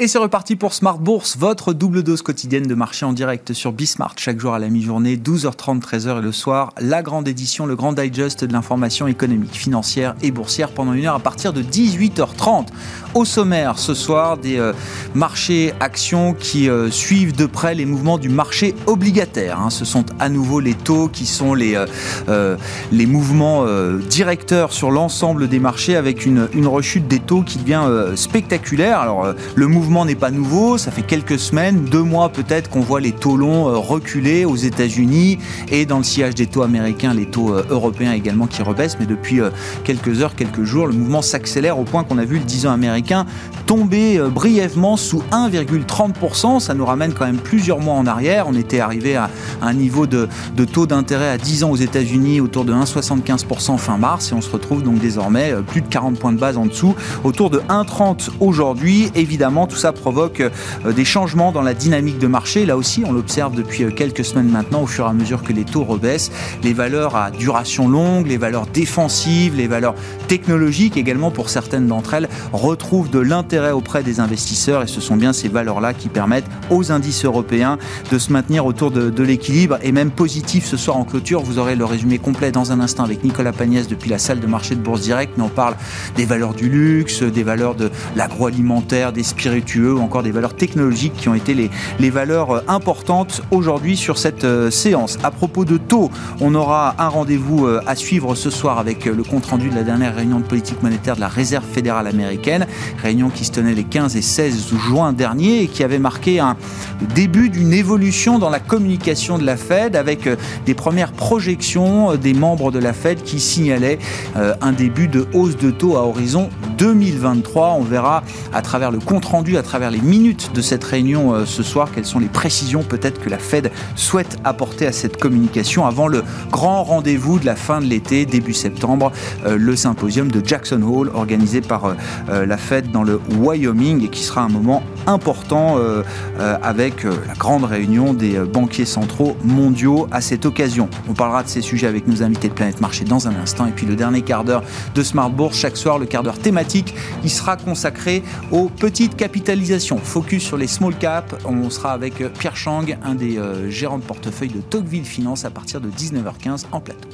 Et c'est reparti pour Smart Bourse, votre double dose quotidienne de marché en direct sur Bismart, chaque jour à la mi-journée, 12h30, 13h et le soir. La grande édition, le grand digest de l'information économique, financière et boursière pendant une heure à partir de 18h30. Au sommaire ce soir, des euh, marchés actions qui euh, suivent de près les mouvements du marché obligataire. Hein. Ce sont à nouveau les taux qui sont les, euh, les mouvements directeurs sur l'ensemble des marchés avec une, une, rechute des taux qui devient spectaculaire. Alors, le mouvement n'est pas nouveau, ça fait quelques semaines, deux mois peut-être qu'on voit les taux longs reculer aux États-Unis et dans le sillage des taux américains, les taux européens également qui rebaissent. Mais depuis quelques heures, quelques jours, le mouvement s'accélère au point qu'on a vu le 10 ans américain tombé euh, brièvement sous 1,30%. Ça nous ramène quand même plusieurs mois en arrière. On était arrivé à un niveau de, taux d'intérêt à 10 ans aux États-Unis autour de 1,75% fin mars et on se retrouve donc désormais euh, plus de 40 points de base en dessous, autour de 1,30 aujourd'hui. Évidemment, ça provoque euh, des changements dans la dynamique de marché. Là aussi, on l'observe depuis quelques semaines maintenant, au fur et à mesure que les taux rebaissent. Les valeurs à duration longue, les valeurs défensives, les valeurs technologiques également pour certaines d'entre elles retrouvent trouve de l'intérêt auprès des investisseurs et ce sont bien ces valeurs-là qui permettent aux indices européens de se maintenir autour de, l'équilibre et même positif ce soir en clôture. Vous aurez le résumé complet dans un instant avec Nicolas Pagnès depuis la salle de marché de Bourse Direct, mais on parle des valeurs du luxe, des valeurs de l'agroalimentaire, des spiritueux ou encore des valeurs technologiques qui ont été les, valeurs euh, importantes aujourd'hui sur cette euh, séance. À propos de taux, on aura un rendez-vous euh, à suivre ce soir avec le compte-rendu de la dernière réunion de politique monétaire de la Réserve fédérale américaine réunion qui se tenait les 15 et 16 juin dernier et qui avait marqué un début d'une évolution dans la communication de la Fed avec des premières projections des membres de la Fed qui signalaient un début de hausse de taux à horizon 2023. On verra à travers le compte-rendu, à travers les minutes de cette réunion ce soir, quelles sont les précisions peut-être que la Fed souhaite apporter à cette communication avant le grand rendez-vous de la fin de l'été, début septembre, le symposium de Jackson Hole organisé par la Fed dans le Wyoming et qui sera un moment important euh, euh, avec euh, la grande réunion des banquiers centraux mondiaux à cette occasion. On parlera de ces sujets avec nos invités de Planète Marché dans un instant et puis le dernier quart d'heure de Smart Bourse chaque soir, le quart d'heure thématique, il sera consacré aux petites capitalisations. Focus sur les small caps. On sera avec Pierre Chang, un des gérants de portefeuille de Tocqueville Finance à partir de 19h15 en plateau.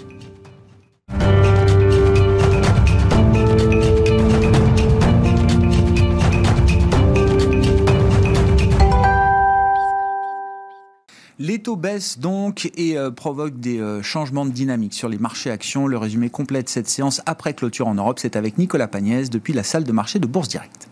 Les taux baissent donc et euh, provoquent des euh, changements de dynamique sur les marchés actions. Le résumé complet de cette séance après clôture en Europe, c'est avec Nicolas Pagnès depuis la salle de marché de Bourse Directe.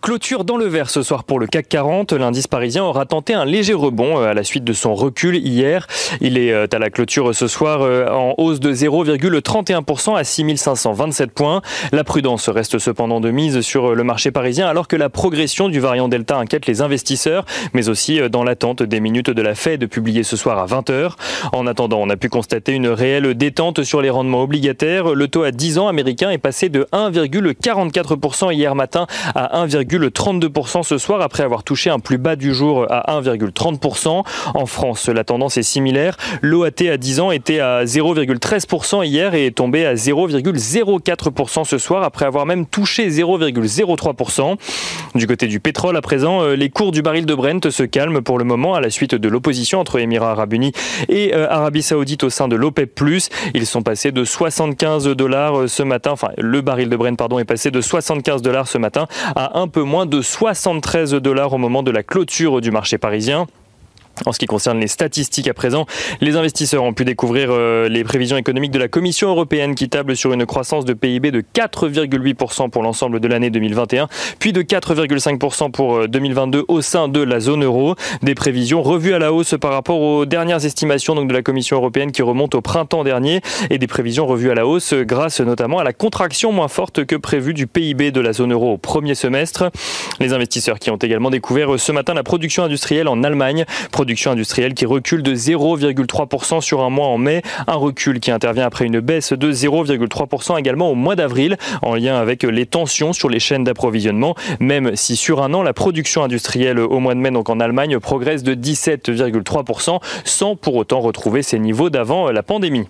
Clôture dans le vert ce soir pour le CAC 40. L'indice parisien aura tenté un léger rebond euh, à la suite de son recul hier. Il est euh, à la clôture ce soir euh, en hausse de 0,31% à 6527 points. La prudence reste cependant de mise sur le marché parisien alors que la progression du variant Delta inquiète les investisseurs, mais aussi dans l'attente des minutes de la Fed publiées ce soir à 20h. En attendant, on a pu constater une réelle détente sur les rendements obligataires. Le taux à 10 ans américain est passé de 1,44% hier matin à 1, 1,32% ce soir après avoir touché un plus bas du jour à 1,30%. En France, la tendance est similaire. L'OAT à 10 ans était à 0,13% hier et est tombé à 0,04% ce soir après avoir même touché 0,03%. Du côté du pétrole à présent, euh, les cours du baril de Brent se calment pour le moment à la suite de l'opposition entre Émirats arabes unis et euh, Arabie saoudite au sein de l'OPEP+. Ils sont passés de 75 dollars euh, ce matin, enfin le baril de Brent pardon est passé de 75 dollars ce matin à un peu moins de 73 dollars au moment de la clôture du marché parisien. En ce qui concerne les statistiques à présent, les investisseurs ont pu découvrir euh, les prévisions économiques de la Commission européenne qui table sur une croissance de PIB de 4,8% pour l'ensemble de l'année 2021, puis de 4,5% pour 2022 euh, au sein de la zone euro. Des prévisions revues à la hausse par rapport aux dernières estimations donc, de la Commission européenne qui remontent au printemps dernier et des prévisions revues à la hausse grâce notamment à la contraction moins forte que prévue du PIB de la zone euro au premier semestre. Les investisseurs qui ont également découvert ce matin la production industrielle en Allemagne, production industrielle qui recule de 0,3% sur un mois en mai, un recul qui intervient après une baisse de 0,3% également au mois d'avril, en lien avec les tensions sur les chaînes d'approvisionnement, même si sur un an, la production industrielle au mois de mai, donc en Allemagne, progresse de 17,3%, sans pour autant retrouver ses niveaux d'avant la pandémie.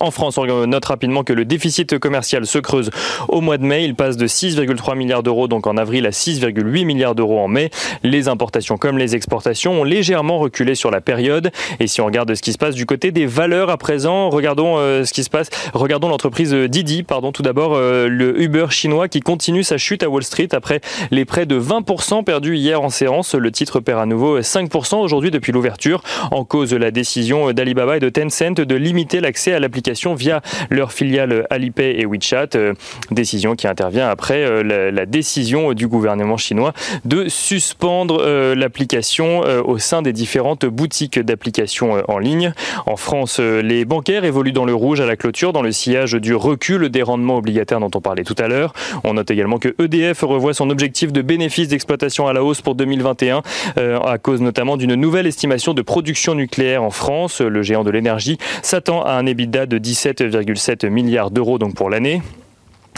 En France, on note rapidement que le déficit commercial se creuse au mois de mai. Il passe de 6,3 milliards d'euros donc en avril à 6,8 milliards d'euros en mai. Les importations comme les exportations ont légèrement reculé sur la période. Et si on regarde ce qui se passe du côté des valeurs à présent, regardons euh, ce qui se passe. Regardons l'entreprise Didi, pardon, tout d'abord euh, le Uber chinois qui continue sa chute à Wall Street après les près de 20% perdus hier en séance. Le titre perd à nouveau 5% aujourd'hui depuis l'ouverture en cause de la décision d'Alibaba et de Tencent de limiter l'accès à l'application via leur filiale Alipay et WeChat. Euh, décision qui intervient après euh, la, décision du gouvernement chinois de suspendre euh, l'application au sein des différentes boutiques d'applications en ligne. En France, les bancaires évoluent dans le rouge à la clôture, dans le sillage du recul des rendements obligataires dont on parlait tout à l'heure. On note également que EDF revoit son objectif de bénéfice d'exploitation à la hausse pour 2021, à cause notamment d'une nouvelle estimation de production nucléaire en France. Le géant de l'énergie s'attend à un EBITDA de 17,7 milliards d'euros pour l'année.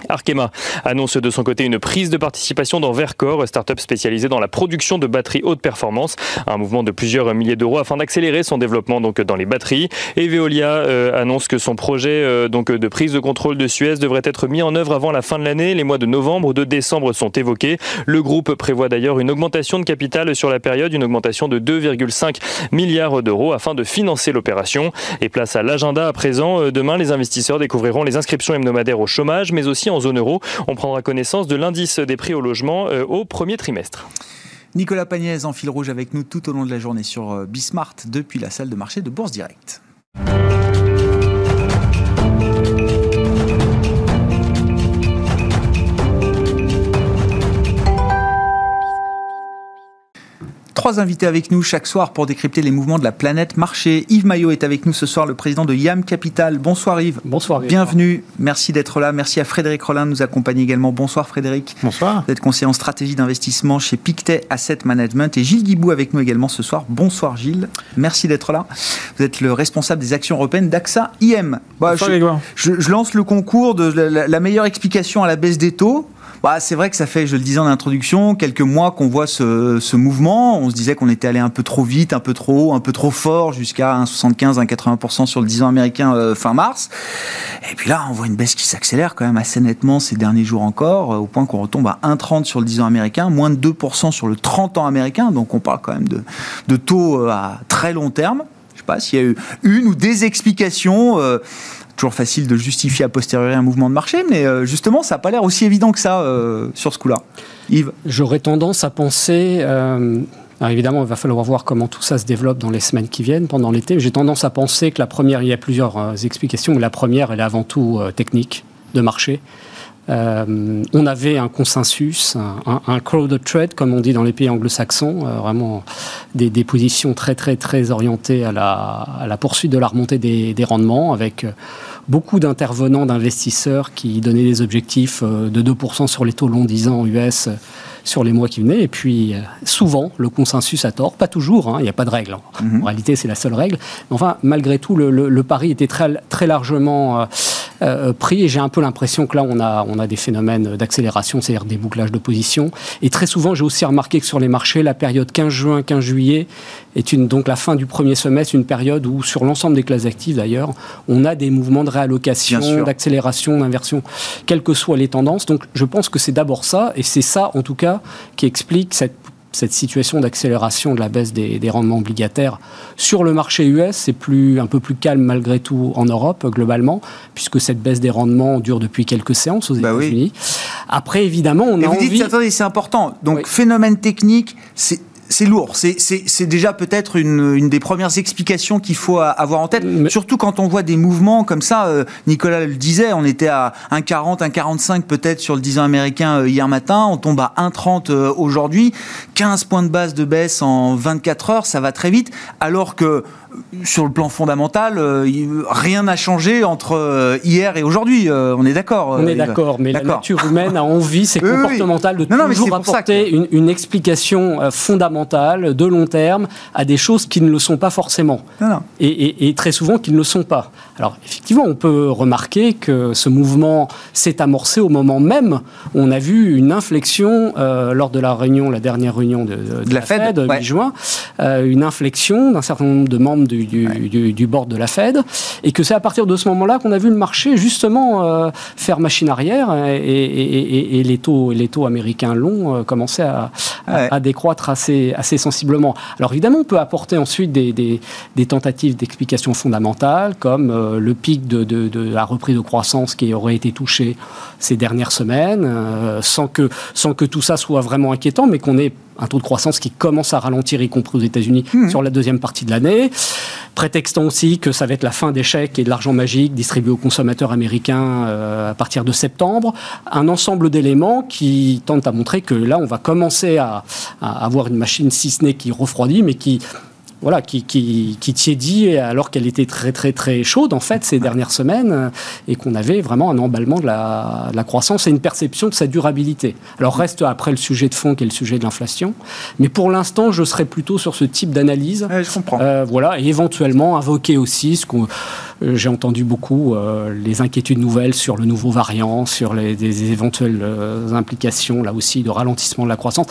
Arkema annonce de son côté une prise de participation dans Vercor, start-up spécialisée dans la production de batteries haute performance, un mouvement de plusieurs milliers d'euros afin d'accélérer son développement donc dans les batteries. Et Veolia euh, annonce que son projet euh, donc de prise de contrôle de Suez devrait être mis en œuvre avant la fin de l'année. Les mois de novembre ou de décembre sont évoqués. Le groupe prévoit d'ailleurs une augmentation de capital sur la période, une augmentation de 2,5 milliards d'euros afin de financer l'opération. Et place à l'agenda à présent. Euh, demain, les investisseurs découvriront les inscriptions hebdomadaires au chômage, mais aussi en zone euro. On prendra connaissance de l'indice des prix au logement euh, au premier trimestre. Nicolas Pagnès en fil rouge avec nous tout au long de la journée sur euh, Bismart depuis la salle de marché de Bourse Direct. Trois invités avec nous chaque soir pour décrypter les mouvements de la planète marché. Yves Maillot est avec nous ce soir, le président de YAM Capital. Bonsoir Yves. Bonsoir. Bienvenue. Merci d'être là. Merci à Frédéric Rollin de nous accompagner également. Bonsoir Frédéric. Bonsoir. Vous êtes conseiller en stratégie d'investissement chez Pictet Asset Management et Gilles Guibou avec nous également ce soir. Bonsoir Gilles. Merci d'être là. Vous êtes le responsable des actions européennes d'AXA IM. Bah, je, je, lance le concours de la meilleure explication à la baisse des taux. Bah, c'est vrai que ça fait, je le disais en introduction, quelques mois qu'on voit ce, ce, mouvement. On se disait qu'on était allé un peu trop vite, un peu trop haut, un peu trop fort, jusqu'à 1,75, 1,80% sur le 10 ans américain euh, fin mars. Et puis là, on voit une baisse qui s'accélère quand même assez nettement ces derniers jours encore, euh, au point qu'on retombe à 1,30 sur le 10 ans américain, moins de 2% sur le 30 ans américain. Donc on parle quand même de, de taux euh, à très long terme. Je sais pas s'il y a eu une ou des explications toujours facile de justifier a posteriori un mouvement de marché, mais euh, justement, ça n'a pas l'air aussi évident que ça euh, sur ce coup-là. Yves J'aurais tendance à penser. Euh, alors évidemment, il va falloir voir comment tout ça se développe dans les semaines qui viennent, pendant l'été. J'ai tendance à penser que la première, il y a plusieurs explications, mais la première, elle est avant tout technique, de marché. Euh, on avait un consensus, un, un, crowd trade, comme on dit dans les pays anglo-saxons, euh, vraiment des, positions très très très orientées à la, poursuite de la remontée des, rendements, avec euh, beaucoup d'intervenants, d'investisseurs qui donnaient des objectifs de 2% sur les taux long 10 ans US sur les mois qui venaient. Et puis, souvent, le consensus a tort. Pas toujours, hein, il n'y a pas de règle. Mhm. En réalité, c'est la seule règle. Mais enfin, malgré tout, le, pari était très, très largement euh, pris. Et j'ai un peu l'impression que là, on a, on a des phénomènes d'accélération, c'est-à-dire des bouclages de position. Et très souvent, j'ai aussi remarqué que sur les marchés, la période 15 juin, 15 juillet est une, donc la fin du premier semestre, une période où, sur l'ensemble des classes actives d'ailleurs, on a des mouvements de réallocation, d'accélération, d'inversion, quelles que soient les tendances. Donc je pense que c'est d'abord ça, et c'est ça en tout cas qui explique cette cette situation d'accélération de la baisse des, rendements obligataires sur le marché US, c'est plus, un peu plus calme malgré tout en Europe globalement, puisque cette baisse des rendements dure depuis quelques séances aux bah États-Unis. Après, évidemment, on Et a vous envie... dites, attendez, c'est important. Donc, phénomène technique, c'est c'est lourd. C'est déjà peut-être une, une, des premières explications qu'il faut avoir en tête. Surtout quand on voit des mouvements comme ça. Euh, Nicolas le disait, on était à 1,40, 1,45 peut-être sur le 10 ans américain euh, hier matin. On tombe à 1,30 euh, aujourd'hui. 15 points de base de baisse en 24 heures, ça va très vite. Alors que sur le plan fondamental, euh, rien n'a changé entre euh, hier et aujourd'hui. Euh, on est d'accord. On est d'accord, mais la nature humaine a envie, c'est comportemental, de toujours apporter une, explication fondamentale de long terme, à des choses qui ne le sont pas forcément. Et, très souvent qui ne le sont pas. Alors effectivement, on peut remarquer que ce mouvement s'est amorcé au moment même où on a vu une inflexion euh, lors de la réunion, la dernière réunion de, la, Fed, mi-juin, euh, une inflexion d'un certain nombre de membres du, du, board de la Fed, et que c'est à partir de ce moment-là qu'on a vu le marché justement euh, faire machine arrière et, les, taux, les taux américains longs commencer à, à, décroître assez, assez sensiblement. Alors évidemment, on peut apporter ensuite des, des, tentatives d'explication fondamentale, comme euh, le pic de, de, la reprise de croissance qui aurait été touché ces dernières semaines, euh, sans, que, sans que tout ça soit vraiment inquiétant, mais qu'on ait un taux de croissance qui commence à ralentir, y compris aux États-Unis, mmh. sur la deuxième partie de l'année. Prétextant aussi que ça va être la fin des chèques et de l'argent magique distribué aux consommateurs américains euh, à partir de septembre. Un ensemble d'éléments qui tentent à montrer que là, on va commencer à, à avoir une machine, si ce n'est qui refroidit, mais qui voilà, qui, qui, qui tiédit alors qu'elle était très très très chaude en fait ces dernières semaines et qu'on avait vraiment un emballement de la, la, croissance et une perception de sa durabilité. Alors reste après le sujet de fond qui est le sujet de l'inflation, mais pour l'instant je serais plutôt sur ce type d'analyse. je comprends. Euh, voilà, et éventuellement invoquer aussi ce qu'on j'ai entendu beaucoup euh, les inquiétudes nouvelles sur le nouveau variant, sur les, des éventuelles implications là aussi de ralentissement de la croissance.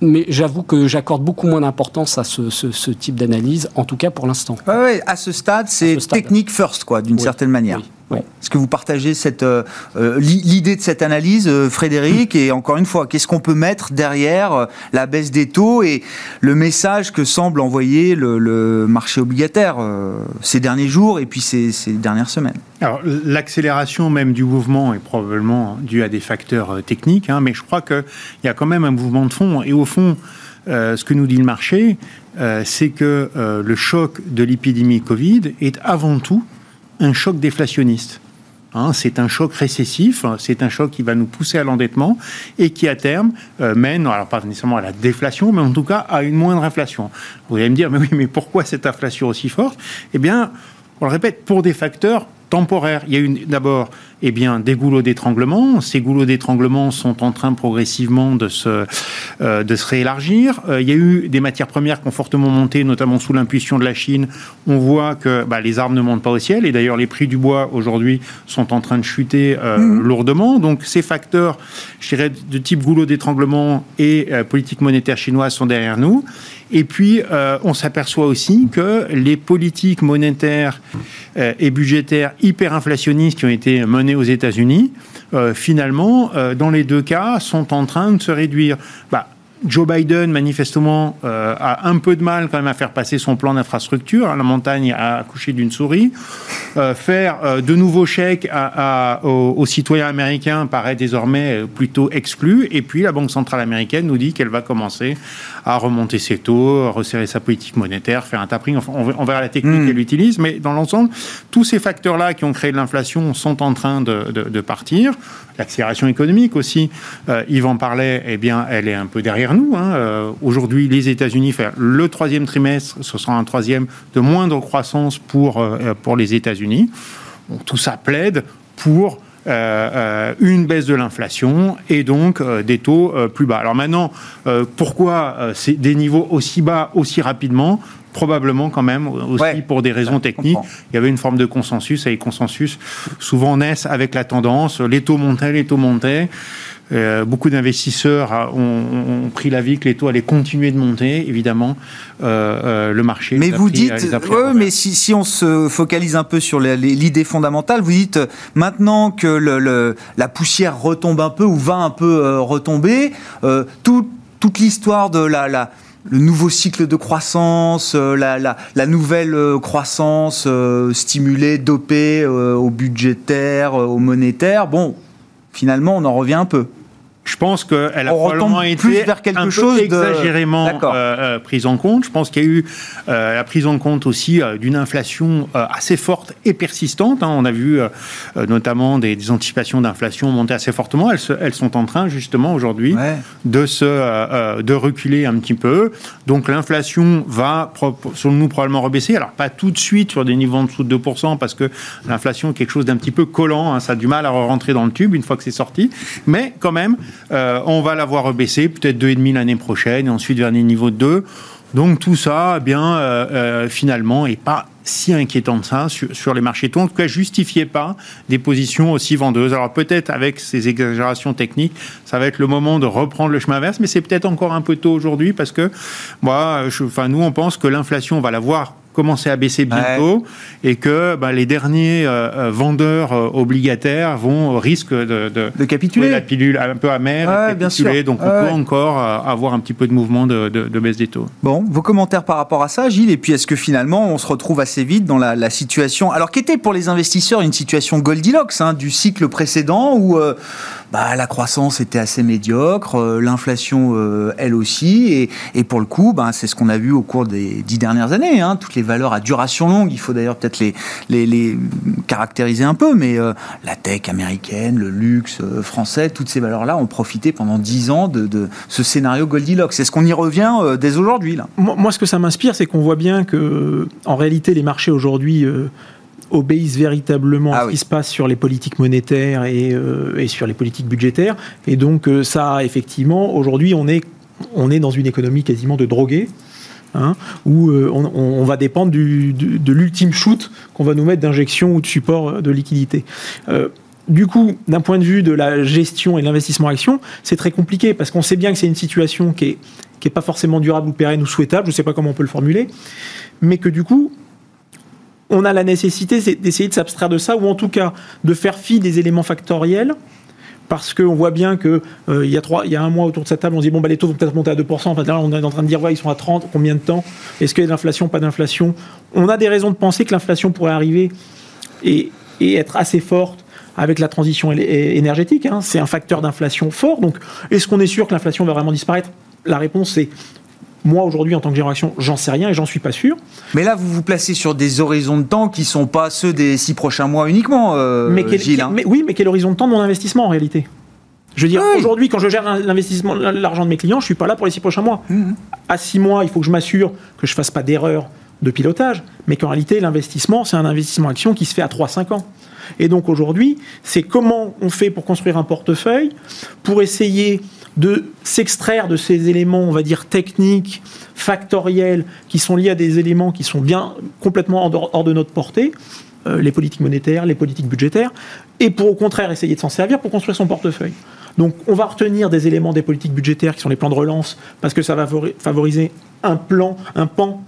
Mais j'avoue que j'accorde beaucoup moins d'importance à ce, ce, ce type d'analyse analyse, en tout cas pour l'instant. Oui, à ce stade, c'est technique first, quoi, d'une certaine manière. Est-ce que vous partagez cette euh, euh, l'idée de cette analyse, euh, Frédéric? Et encore une fois, qu'est-ce qu'on peut mettre derrière la baisse des taux et le message que semble envoyer le, marché obligataire ces derniers jours et puis ces, dernières semaines? Alors, l'accélération même du mouvement est probablement due à des facteurs techniques, hein, mais je crois qu'il y a quand même un mouvement de fond. Et au fond, ce que nous dit le marché, c'est que le choc de l'épidémie Covid est avant tout un choc déflationniste. Hein, c'est un choc récessif, c'est un choc qui va nous pousser à l'endettement et qui à terme euh, mène, alors pas nécessairement à la déflation, mais en tout cas à une moindre inflation. Vous allez me dire, mais oui, mais pourquoi cette inflation aussi forte? Eh bien, on le répète, pour des facteurs temporaires. Il y a eu d'abord eh bien, des goulots d'étranglement. Ces goulots d'étranglement sont en train progressivement de se, euh, de se réélargir. Euh, il y a eu des matières premières qui ont fortement monté, notamment sous l'impulsion de la Chine. On voit que bah, les arbres ne montent pas au ciel et d'ailleurs les prix du bois aujourd'hui sont en train de chuter euh, mmh. lourdement. Donc ces facteurs, je dirais, de type goulot d'étranglement et politique monétaire chinoise sont derrière nous. Et puis, on s'aperçoit aussi que les politiques monétaires et budgétaires hyperinflationnistes qui ont été menées aux États-Unis, euh, finalement, euh, dans les deux cas, sont en train de se réduire. Bah, Joe Biden, manifestement, euh, a un peu de mal quand même à faire passer son plan d'infrastructure. La montagne a accouché d'une souris. faire de nouveaux chèques aux, citoyens américains paraît désormais plutôt exclu. Et puis, la Banque centrale américaine nous dit qu'elle va commencer à remonter ses taux, resserrer sa politique monétaire, faire un tapering. Enfin, on verra la technique hmm. qu'elle utilise, mais dans l'ensemble, tous ces facteurs-là qui ont créé de l'inflation sont en train de, partir. L'accélération économique aussi, euh, Yvan parlait, eh bien, elle est un peu derrière nous. Hein. Euh, aujourd'hui, les États-Unis, le troisième trimestre, ce sera un troisième de moindre croissance pour, euh, pour les États-Unis. tout ça plaide pour euh, euh, une baisse de l'inflation et donc euh, des taux plus bas. Alors maintenant, pourquoi des niveaux aussi bas aussi rapidement? Probablement quand même aussi pour des raisons techniques. Il y avait une forme de consensus et les consensus souvent naissent avec la tendance. Les taux montaient, les taux montaient. Euh, beaucoup d'investisseurs ont, pris l'avis que les taux allaient continuer de monter, évidemment. Euh, euh, le marché. Mais vous dites, mais si, si, on se focalise un peu sur l'idée fondamentale, vous dites maintenant que le, la poussière retombe un peu ou va un peu retomber, toute l'histoire de la, la le nouveau cycle de croissance, la, la, la nouvelle croissance stimulée, dopée au budgétaire, au monétaire, bon, finalement, on en revient un peu. Je pense qu'elle a probablement été vers quelque un chose peu exagérément euh, euh, prise en compte. Je pense qu'il y a eu euh, la prise en compte aussi d'une inflation assez forte et persistante. Hein. On a vu notamment des, anticipations d'inflation monter assez fortement. Elles, elles, sont en train justement aujourd'hui de se de reculer un petit peu. Donc l'inflation va, selon nous, probablement rebaisser. Alors pas tout de suite sur des niveaux en dessous de 2% parce que l'inflation est quelque chose d'un petit peu collant. Hein. Ça a du mal à rentrer dans le tube une fois que c'est sorti. Mais quand même, on va l'avoir rebaissé, peut-être 2,5 l'année prochaine, et ensuite vers les niveaux de 2. Donc tout ça, eh bien, finalement, n'est pas si inquiétant de ça sur, les marchés tôt. En tout cas, justifiait pas des positions aussi vendeuses. Alors peut-être avec ces exagérations techniques, ça va être le moment de reprendre le chemin inverse, mais c'est peut-être encore un peu tôt aujourd'hui parce que moi, enfin nous, on pense que l'inflation, on va la voir commencer à baisser bientôt et que bah, les derniers euh, euh, vendeurs euh, obligataires vont risquent de, de, capituler. La pilule un peu amère, bien sûr. donc on peut encore avoir un petit peu de mouvement de, baisse des taux. Bon, vos commentaires par rapport à ça, Gilles, et puis est-ce que finalement on se retrouve assez vite dans la, situation, alors qu'était pour les investisseurs une situation Goldilocks hein, du cycle précédent où bah, la croissance était assez médiocre, l'inflation elle aussi, et, pour le coup, bah, c'est ce qu'on a vu au cours des dix dernières années, hein, toutes les valeurs à duration longue. Il faut d'ailleurs peut-être les, caractériser un peu, mais euh, la tech américaine, le luxe euh, français, toutes ces valeurs-là ont profité pendant 10 ans de, ce scénario Goldilocks. Est-ce qu'on y revient euh, dès aujourd'hui là moi, ce que ça m'inspire, c'est qu'on voit bien que, en réalité, les marchés aujourd'hui obéissent véritablement à ah ce qui se passe sur les politiques monétaires et, et, sur les politiques budgétaires. Et donc, ça, effectivement, aujourd'hui, on est, on est dans une économie quasiment de drogués. Hein, où euh, on, va dépendre de l'ultime shoot qu'on va nous mettre d'injection ou de support euh, de liquidité. Euh, du coup, d'un point de vue de la gestion et de l'investissement action, c'est très compliqué parce qu'on sait bien que c'est une situation qui est, qui est pas forcément durable ou pérenne ou souhaitable, je ne sais pas comment on peut le formuler, mais que du coup, on a la nécessité d'essayer de s'abstraire de ça ou en tout cas de faire fi des éléments factoriels parce qu'on voit bien que euh, y a un mois autour de cette table, on se dit bon bah les taux vont peut-être monter à 2%. Enfin on est en train de dire ouais, ils sont à 30, combien de temps? Est-ce qu'il y a de l'inflation, pas d'inflation? On a des raisons de penser que l'inflation pourrait arriver et, être assez forte avec la transition énergétique. Hein. C'est un facteur d'inflation fort. Donc, est-ce qu'on est sûr que l'inflation va vraiment disparaître? La réponse c'est moi, aujourd'hui, en tant que génération, j'en sais rien et j'en suis pas sûr. Mais là, vous vous placez sur des horizons de temps qui sont pas ceux des six prochains mois uniquement, euh, mais Gilles. Hein. mais, oui, mais quel horizon de temps de mon investissement en réalité? Je veux dire, aujourd'hui, quand je gère l'investissement, l'argent de mes clients, je suis pas là pour les six prochains mois. Mmh. À six mois, il faut que je m'assure que je fasse pas d'erreur de pilotage, mais qu'en réalité, l'investissement, c'est un investissement action qui se fait à 3-5 ans. Et donc aujourd'hui, c'est comment on fait pour construire un portefeuille, pour essayer de s'extraire de ces éléments, on va dire, techniques, factoriels, qui sont liés à des éléments qui sont bien complètement hors de notre portée, euh, les politiques monétaires, les politiques budgétaires, et pour au contraire essayer de s'en servir pour construire son portefeuille. Donc on va retenir des éléments des politiques budgétaires qui sont les plans de relance, parce que ça va favoriser un plan, un pan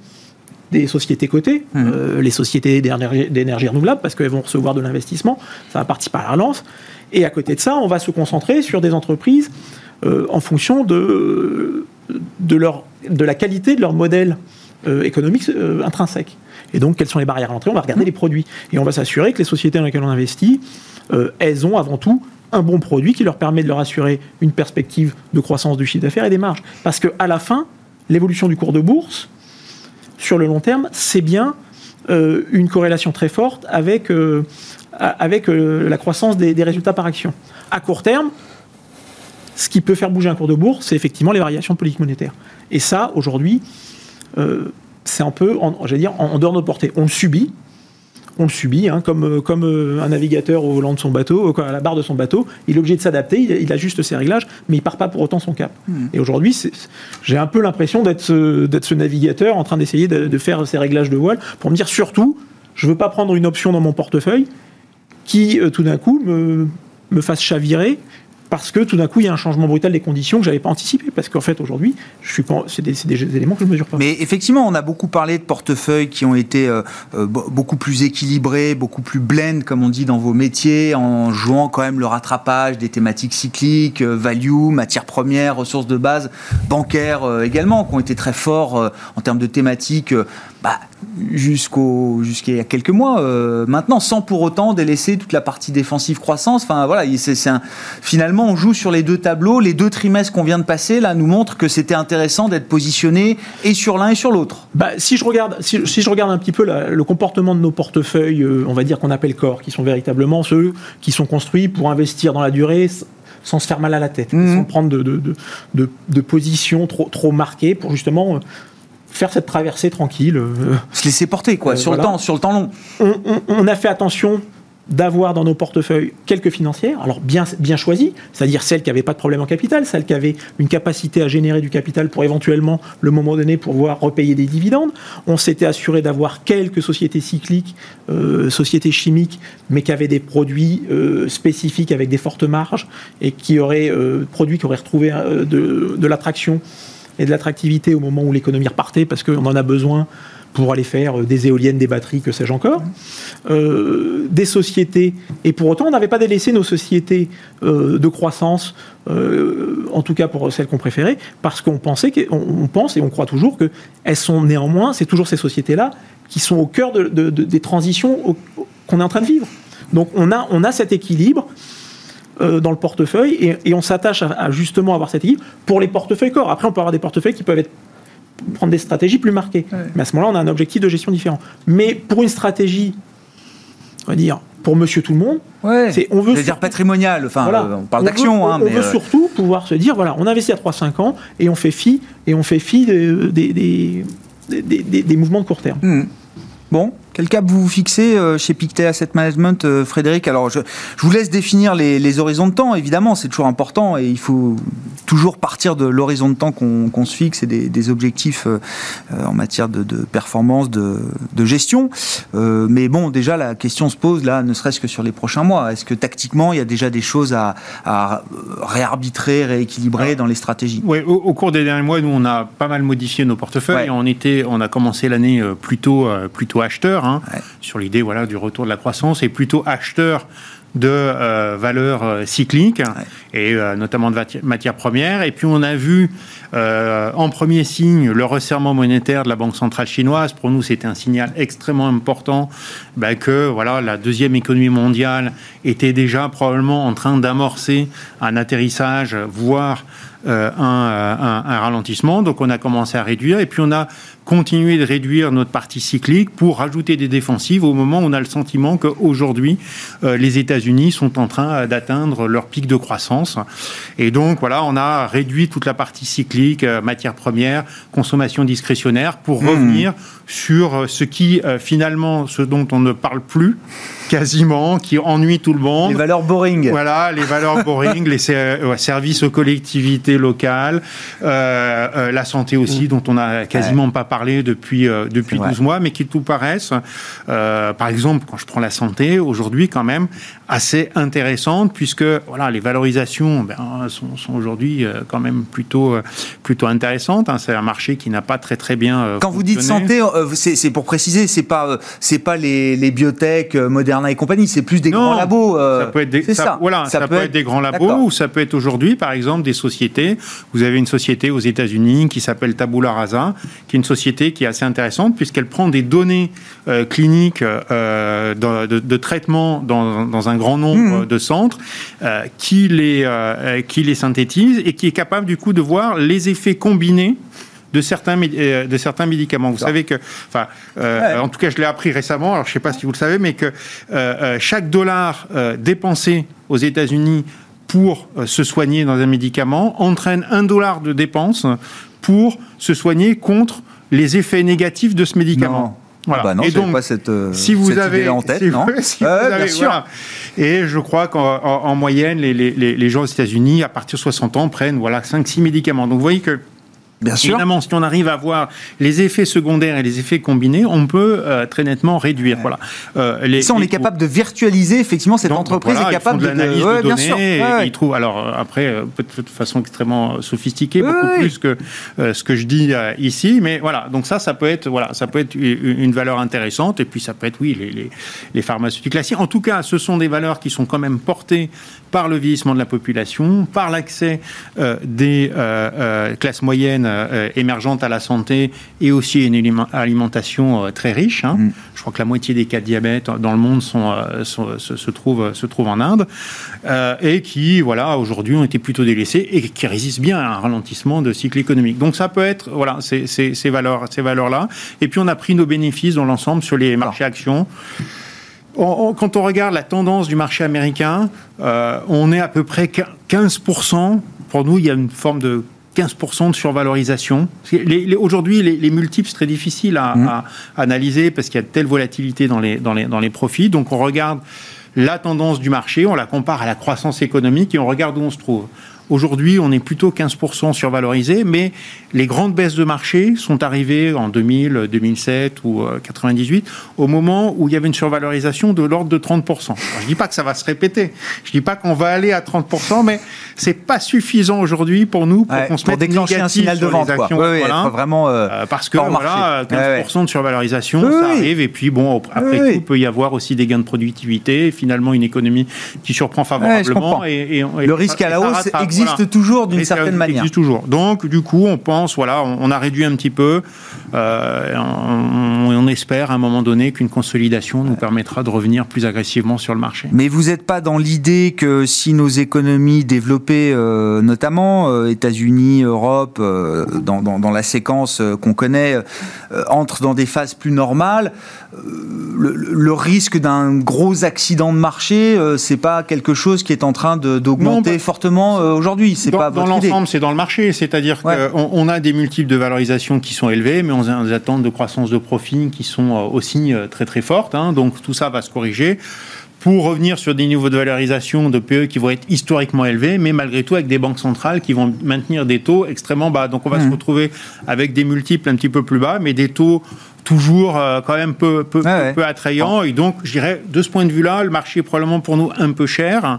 des sociétés cotées, mmh. euh, les sociétés d'énergie renouvelable, parce qu'elles vont recevoir de l'investissement, ça va participer à la relance. Et à côté de ça, on va se concentrer sur des entreprises euh, en fonction de, de, leur, de la qualité de leur modèle euh, économique euh, intrinsèque. Et donc, quelles sont les barrières à l'entrée? On va regarder les produits. Et on va s'assurer que les sociétés dans lesquelles on investit, elles ont avant tout un bon produit qui leur permet de leur assurer une perspective de croissance du chiffre d'affaires et des marges. Parce qu'à la fin, l'évolution du cours de bourse, sur le long terme, c'est bien une corrélation très forte avec, avec la croissance des, des résultats par action. À court terme, ce qui peut faire bouger un cours de bourse, c'est effectivement les variations de politique monétaire. Et ça, aujourd'hui, euh, c'est un peu, en, dire, en, dehors de notre portée. On le subit, on le subit, hein, comme, euh, comme euh, un navigateur au volant de son bateau, à la barre de son bateau. Il est obligé de s'adapter, il, ajuste ses réglages, mais il part pas pour autant son cap. Hmm. Et aujourd'hui, j'ai un peu l'impression d'être ce, ce navigateur en train d'essayer de, faire ses réglages de voile pour me dire surtout, je veux pas prendre une option dans mon portefeuille qui, tout d'un coup, me, me fasse chavirer parce que tout d'un coup, il y a un changement brutal des conditions que je n'avais pas anticipé. Parce qu'en fait, aujourd'hui, c'est des, éléments que je ne mesure pas. Mais effectivement, on a beaucoup parlé de portefeuilles qui ont été euh, euh, beaucoup plus équilibrés, beaucoup plus blend, comme on dit dans vos métiers, en jouant quand même le rattrapage des thématiques cycliques, euh, value, matières premières, ressources de base, bancaires également, qui ont été très forts en termes de thématiques bah, jusqu'au jusqu'à il y a quelques mois euh, maintenant sans pour autant délaisser toute la partie défensive croissance enfin voilà c'est un finalement on joue sur les deux tableaux les deux trimestres qu'on vient de passer là nous montrent que c'était intéressant d'être positionné et sur l'un et sur l'autre bah, si je regarde si, je regarde un petit peu le comportement de nos portefeuilles euh, on va dire qu'on appelle corps qui sont véritablement ceux qui sont construits pour investir dans la durée sans se faire mal à la tête, mmh. sans prendre de, de, de, de, position trop, trop marquée pour justement euh, faire cette traversée tranquille. Euh, Se laisser porter, quoi, euh, sur, le temps, sur le temps long. On, a fait attention d'avoir dans nos portefeuilles quelques financières, alors bien, bien choisies, c'est-à-dire celles qui n'avaient pas de problème en capital, celles qui avaient une capacité à générer du capital pour éventuellement, le moment donné, pouvoir repayer des dividendes. On s'était assuré d'avoir quelques sociétés cycliques, euh, sociétés chimiques, mais qui avaient des produits euh, spécifiques avec des fortes marges et qui auraient, euh, produits qui auraient retrouvé de, de l'attraction et de l'attractivité au moment où l'économie repartait parce qu'on en a besoin pour aller faire euh, des éoliennes, des batteries, que sais-je encore, euh, des sociétés. Et pour autant, on n'avait pas délaissé nos sociétés euh, de croissance, en tout cas pour celles qu'on préférait, parce qu'on pensait, qu'on pense et on croit toujours qu'elles sont néanmoins, c'est toujours ces sociétés-là qui sont au cœur de, des transitions qu'on est en train de vivre. Donc on a, on a cet équilibre dans le portefeuille et, on s'attache à, justement avoir cet équilibre pour les portefeuilles corps. Après, on peut avoir des portefeuilles qui peuvent être prendre des stratégies plus marquées. Mais à ce moment-là, on a un objectif de gestion différent. Mais pour une stratégie, on va dire, pour monsieur tout le monde, c'est on veut dire patrimonial, enfin euh, on parle d'action. Hein, on, veut euh, surtout pouvoir se dire, voilà, on investit à 3-5 ans et on fait fi, et on fait fi des, des, mouvements de court terme. Hmm. Bon, quel cap vous fixez euh, chez Pictet Asset Management, euh, Frédéric? Alors, je, vous laisse définir les, horizons de temps, évidemment, c'est toujours important et il faut toujours partir de l'horizon de temps qu'on se fixe et des, objectifs euh, en matière de, performance, de, gestion. mais bon, déjà, la question se pose, là, ne serait-ce que sur les prochains mois. Est-ce que tactiquement, il y a déjà des choses à, réarbitrer, rééquilibrer dans les stratégies? Oui, au, cours des derniers mois, nous, on a pas mal modifié nos portefeuilles. On, était, on a commencé l'année plutôt, plutôt acheteur Hein, sur l'idée voilà, du retour de la croissance, et plutôt acheteur de euh, valeurs euh, cycliques et euh, notamment de matières premières. Et puis on a vu en premier signe le resserrement monétaire de la Banque centrale chinoise. Pour nous, c'était un signal extrêmement important bah, que voilà la deuxième économie mondiale était déjà probablement en train d'amorcer un atterrissage, voire un, un, ralentissement. Donc on a commencé à réduire et puis on a continuer de réduire notre partie cyclique pour rajouter des défensives au moment où on a le sentiment qu'aujourd'hui, euh, les États-Unis sont en train d'atteindre leur pic de croissance. Et donc, voilà, on a réduit toute la partie cyclique, euh, matières premières, consommation discrétionnaire, pour mmh. revenir sur euh, ce qui, finalement, ce dont on ne parle plus, quasiment, qui ennuie tout le monde. Les valeurs boring. Voilà, les valeurs boring, les services aux collectivités locales, la santé aussi, mmh. dont on n'a quasiment pas parlé depuis, euh, depuis 12 mois, mais qui tout paraissent, euh, par exemple, quand je prends la santé, aujourd'hui quand même assez intéressante, puisque voilà, les valorisations ben, sont, sont aujourd'hui euh, quand même plutôt, plutôt intéressantes. Hein. C'est un marché qui n'a pas très très bien. quand vous dites santé, c'est pour préciser, c'est pas, c'est pas les, les biotech, Moderna et compagnie, c'est plus des grands labos. ça peut être des, ça, Voilà, ça, peut, être, des grands labos, ou ça peut être aujourd'hui, par exemple, des sociétés. Vous avez une société aux États-Unis qui s'appelle Tabula Rasa, qui est une société qui est assez intéressante puisqu'elle prend des données euh, cliniques euh, de, traitement dans, un grand nombre mmh. de centres, euh, qui, les, qui les synthétise et qui est capable du coup de voir les effets combinés de certains, de certains médicaments. Vous savez que, enfin, en tout cas, je l'ai appris récemment, alors je ne sais pas si vous le savez, mais que chaque dollar dépensé aux États-Unis pour se soigner dans un médicament entraîne un dollar de dépense pour se soigner contre les effets négatifs de ce médicament. Voilà. Ah bah et donc, pas cette, euh, si vous avez en tête, non bien sûr. Et je crois qu'en moyenne, les, les, les, gens aux États-Unis, à partir de 60 ans, prennent voilà 5-6 médicaments. Donc vous voyez que Bien sûr. Évidemment, si on arrive à voir les effets secondaires et les effets combinés, on peut euh, très nettement réduire. Voilà. Euh, les, ça, on est capable de virtualiser effectivement cette entreprise est capable de l'analyse de, données. ils trouvent alors euh, après de façon extrêmement sophistiquée, beaucoup plus que ce que je dis ici, mais voilà. Donc ça, ça peut être voilà, ça peut être une valeur intéressante et puis ça peut être oui les, les, les pharmaceutiques classiques. En tout cas, ce sont des valeurs qui sont quand même portées par le vieillissement de la population, par l'accès des classes moyennes euh, émergente à la santé et aussi une alimentation euh, très riche. Hein. Mm. Je crois que la moitié des cas de diabète dans le monde sont, euh, se, trouvent, se trouvent en Inde et qui, voilà, aujourd'hui ont été plutôt délaissés et qui résistent bien à un ralentissement de cycle économique. Donc ça peut être, voilà, ces, ces, valeurs, ces valeurs-là. Et puis on a pris nos bénéfices dans l'ensemble sur les marchés actions. Quand on regarde la tendance du marché américain, on est à peu près 15%. Pour nous, il y a une forme de 15% de survalorisation. Aujourd'hui, les, multiples, c'est très difficile à, mmh. analyser parce qu'il y a telle volatilité dans les, dans, les, dans les profits. Donc, on regarde la tendance du marché, on la compare à la croissance économique et on regarde où on se trouve. Aujourd'hui, on est plutôt 15% survalorisé, mais les grandes baisses de marché sont arrivées en 2000, 2007 ou 98, euh, au moment où il y avait une survalorisation de l'ordre de 30%. je ne dis pas que ça va se répéter, je ne dis pas qu'on va aller à 30%, mais c'est pas suffisant aujourd'hui pour nous pour qu'on se mette déclencher un signal de vente. Quoi. Oui, vraiment euh, euh, parce que voilà, 15% de survalorisation, ça arrive, et puis bon, après tout, il peut y avoir aussi des gains de productivité, finalement une économie qui surprend favorablement. Et, le risque à la hausse existe existe toujours d'une certaine manière. Existe toujours. Donc, du coup, on pense, voilà, on, a réduit un petit peu. Euh, on, espère à un moment donné qu'une consolidation nous permettra de revenir plus agressivement sur le marché. Mais vous n'êtes pas dans l'idée que si nos économies développées, euh, notamment euh, États-Unis, Europe, dans, dans, la séquence qu'on connaît, entrent dans des phases plus normales, le, risque d'un gros accident de marché, c'est pas quelque chose qui est en train d'augmenter fortement aujourd'hui. C'est pas dans l'ensemble, c'est dans le marché. C'est-à-dire qu'on on a des multiples de valorisation qui sont élevés, mais on a des attentes de croissance de profit qui sont euh, aussi euh, très très fortes. Hein. donc tout ça va se corriger pour revenir sur des niveaux de valorisation de PE qui vont être historiquement élevés, mais malgré tout avec des banques centrales qui vont maintenir des taux extrêmement bas. Donc on va se mmh. retrouver avec des multiples un petit peu plus bas, mais des taux toujours euh, quand même peu, peu, peu attrayants. Et donc, je dirais, de ce point de vue-là, le marché est probablement pour nous un peu cher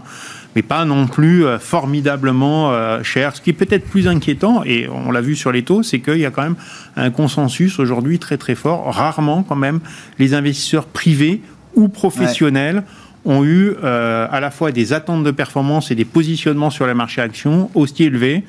mais pas non plus euh, formidablement euh, cher. Ce qui est peut-être plus inquiétant, et on l'a vu sur les taux, c'est qu'il y a quand même un consensus aujourd'hui très très fort. Rarement quand même les investisseurs privés ou professionnels ont eu euh, à la fois des attentes de performance et des positionnements sur les marchés actions aussi élevés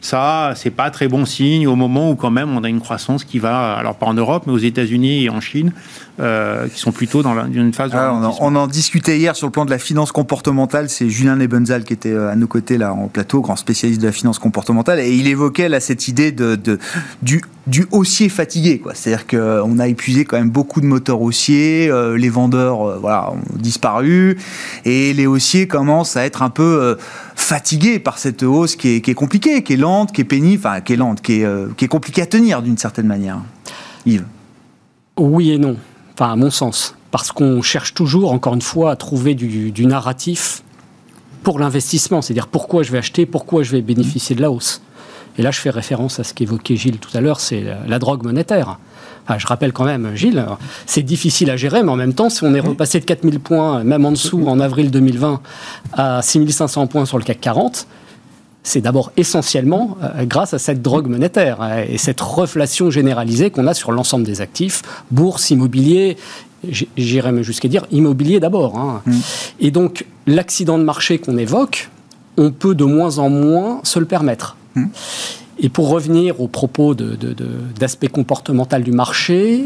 ça, c'est pas très bon signe au moment où quand même on a une croissance qui va, alors pas en Europe, mais aux États-Unis et en Chine, euh, qui sont plutôt dans une phase. Ah, on, en, on, en, discutait hier sur le plan de la finance comportementale. C'est Julien Nebenzal qui était euh, à nos côtés là en plateau, grand spécialiste de la finance comportementale, et il évoquait là cette idée de, de du du haussier fatigué, quoi. C'est-à-dire qu'on a épuisé quand même beaucoup de moteurs haussiers, euh, les vendeurs, voilà, ont disparu, et les haussiers commencent à être un peu fatigué par cette hausse qui est, compliquée, qui est lente, qui est pénible, enfin qui est lente, qui est, euh, qui est compliquée à tenir d'une certaine manière. Yves Oui et non, enfin à mon sens, parce qu'on cherche toujours, encore une fois, à trouver du, narratif pour l'investissement, c'est-à-dire pourquoi je vais acheter, pourquoi je vais bénéficier de la hausse. Et là, je fais référence à ce qu'évoquait Gilles tout à l'heure, c'est la drogue monétaire. Je rappelle quand même, Gilles, c'est difficile à gérer, mais en même temps, si on est repassé de 4000 points, même en dessous, en avril 2020, à 6500 points sur le CAC 40, c'est d'abord essentiellement euh, grâce à cette drogue monétaire euh, et cette reflation généralisée qu'on a sur l'ensemble des actifs, bourse, immobilier, j'irais même jusqu'à dire immobilier d'abord. Hein. Mm. Et donc, l'accident de marché qu'on évoque, on peut de moins en moins se le permettre. Mm. Et pour revenir au propos d'aspect comportemental du marché,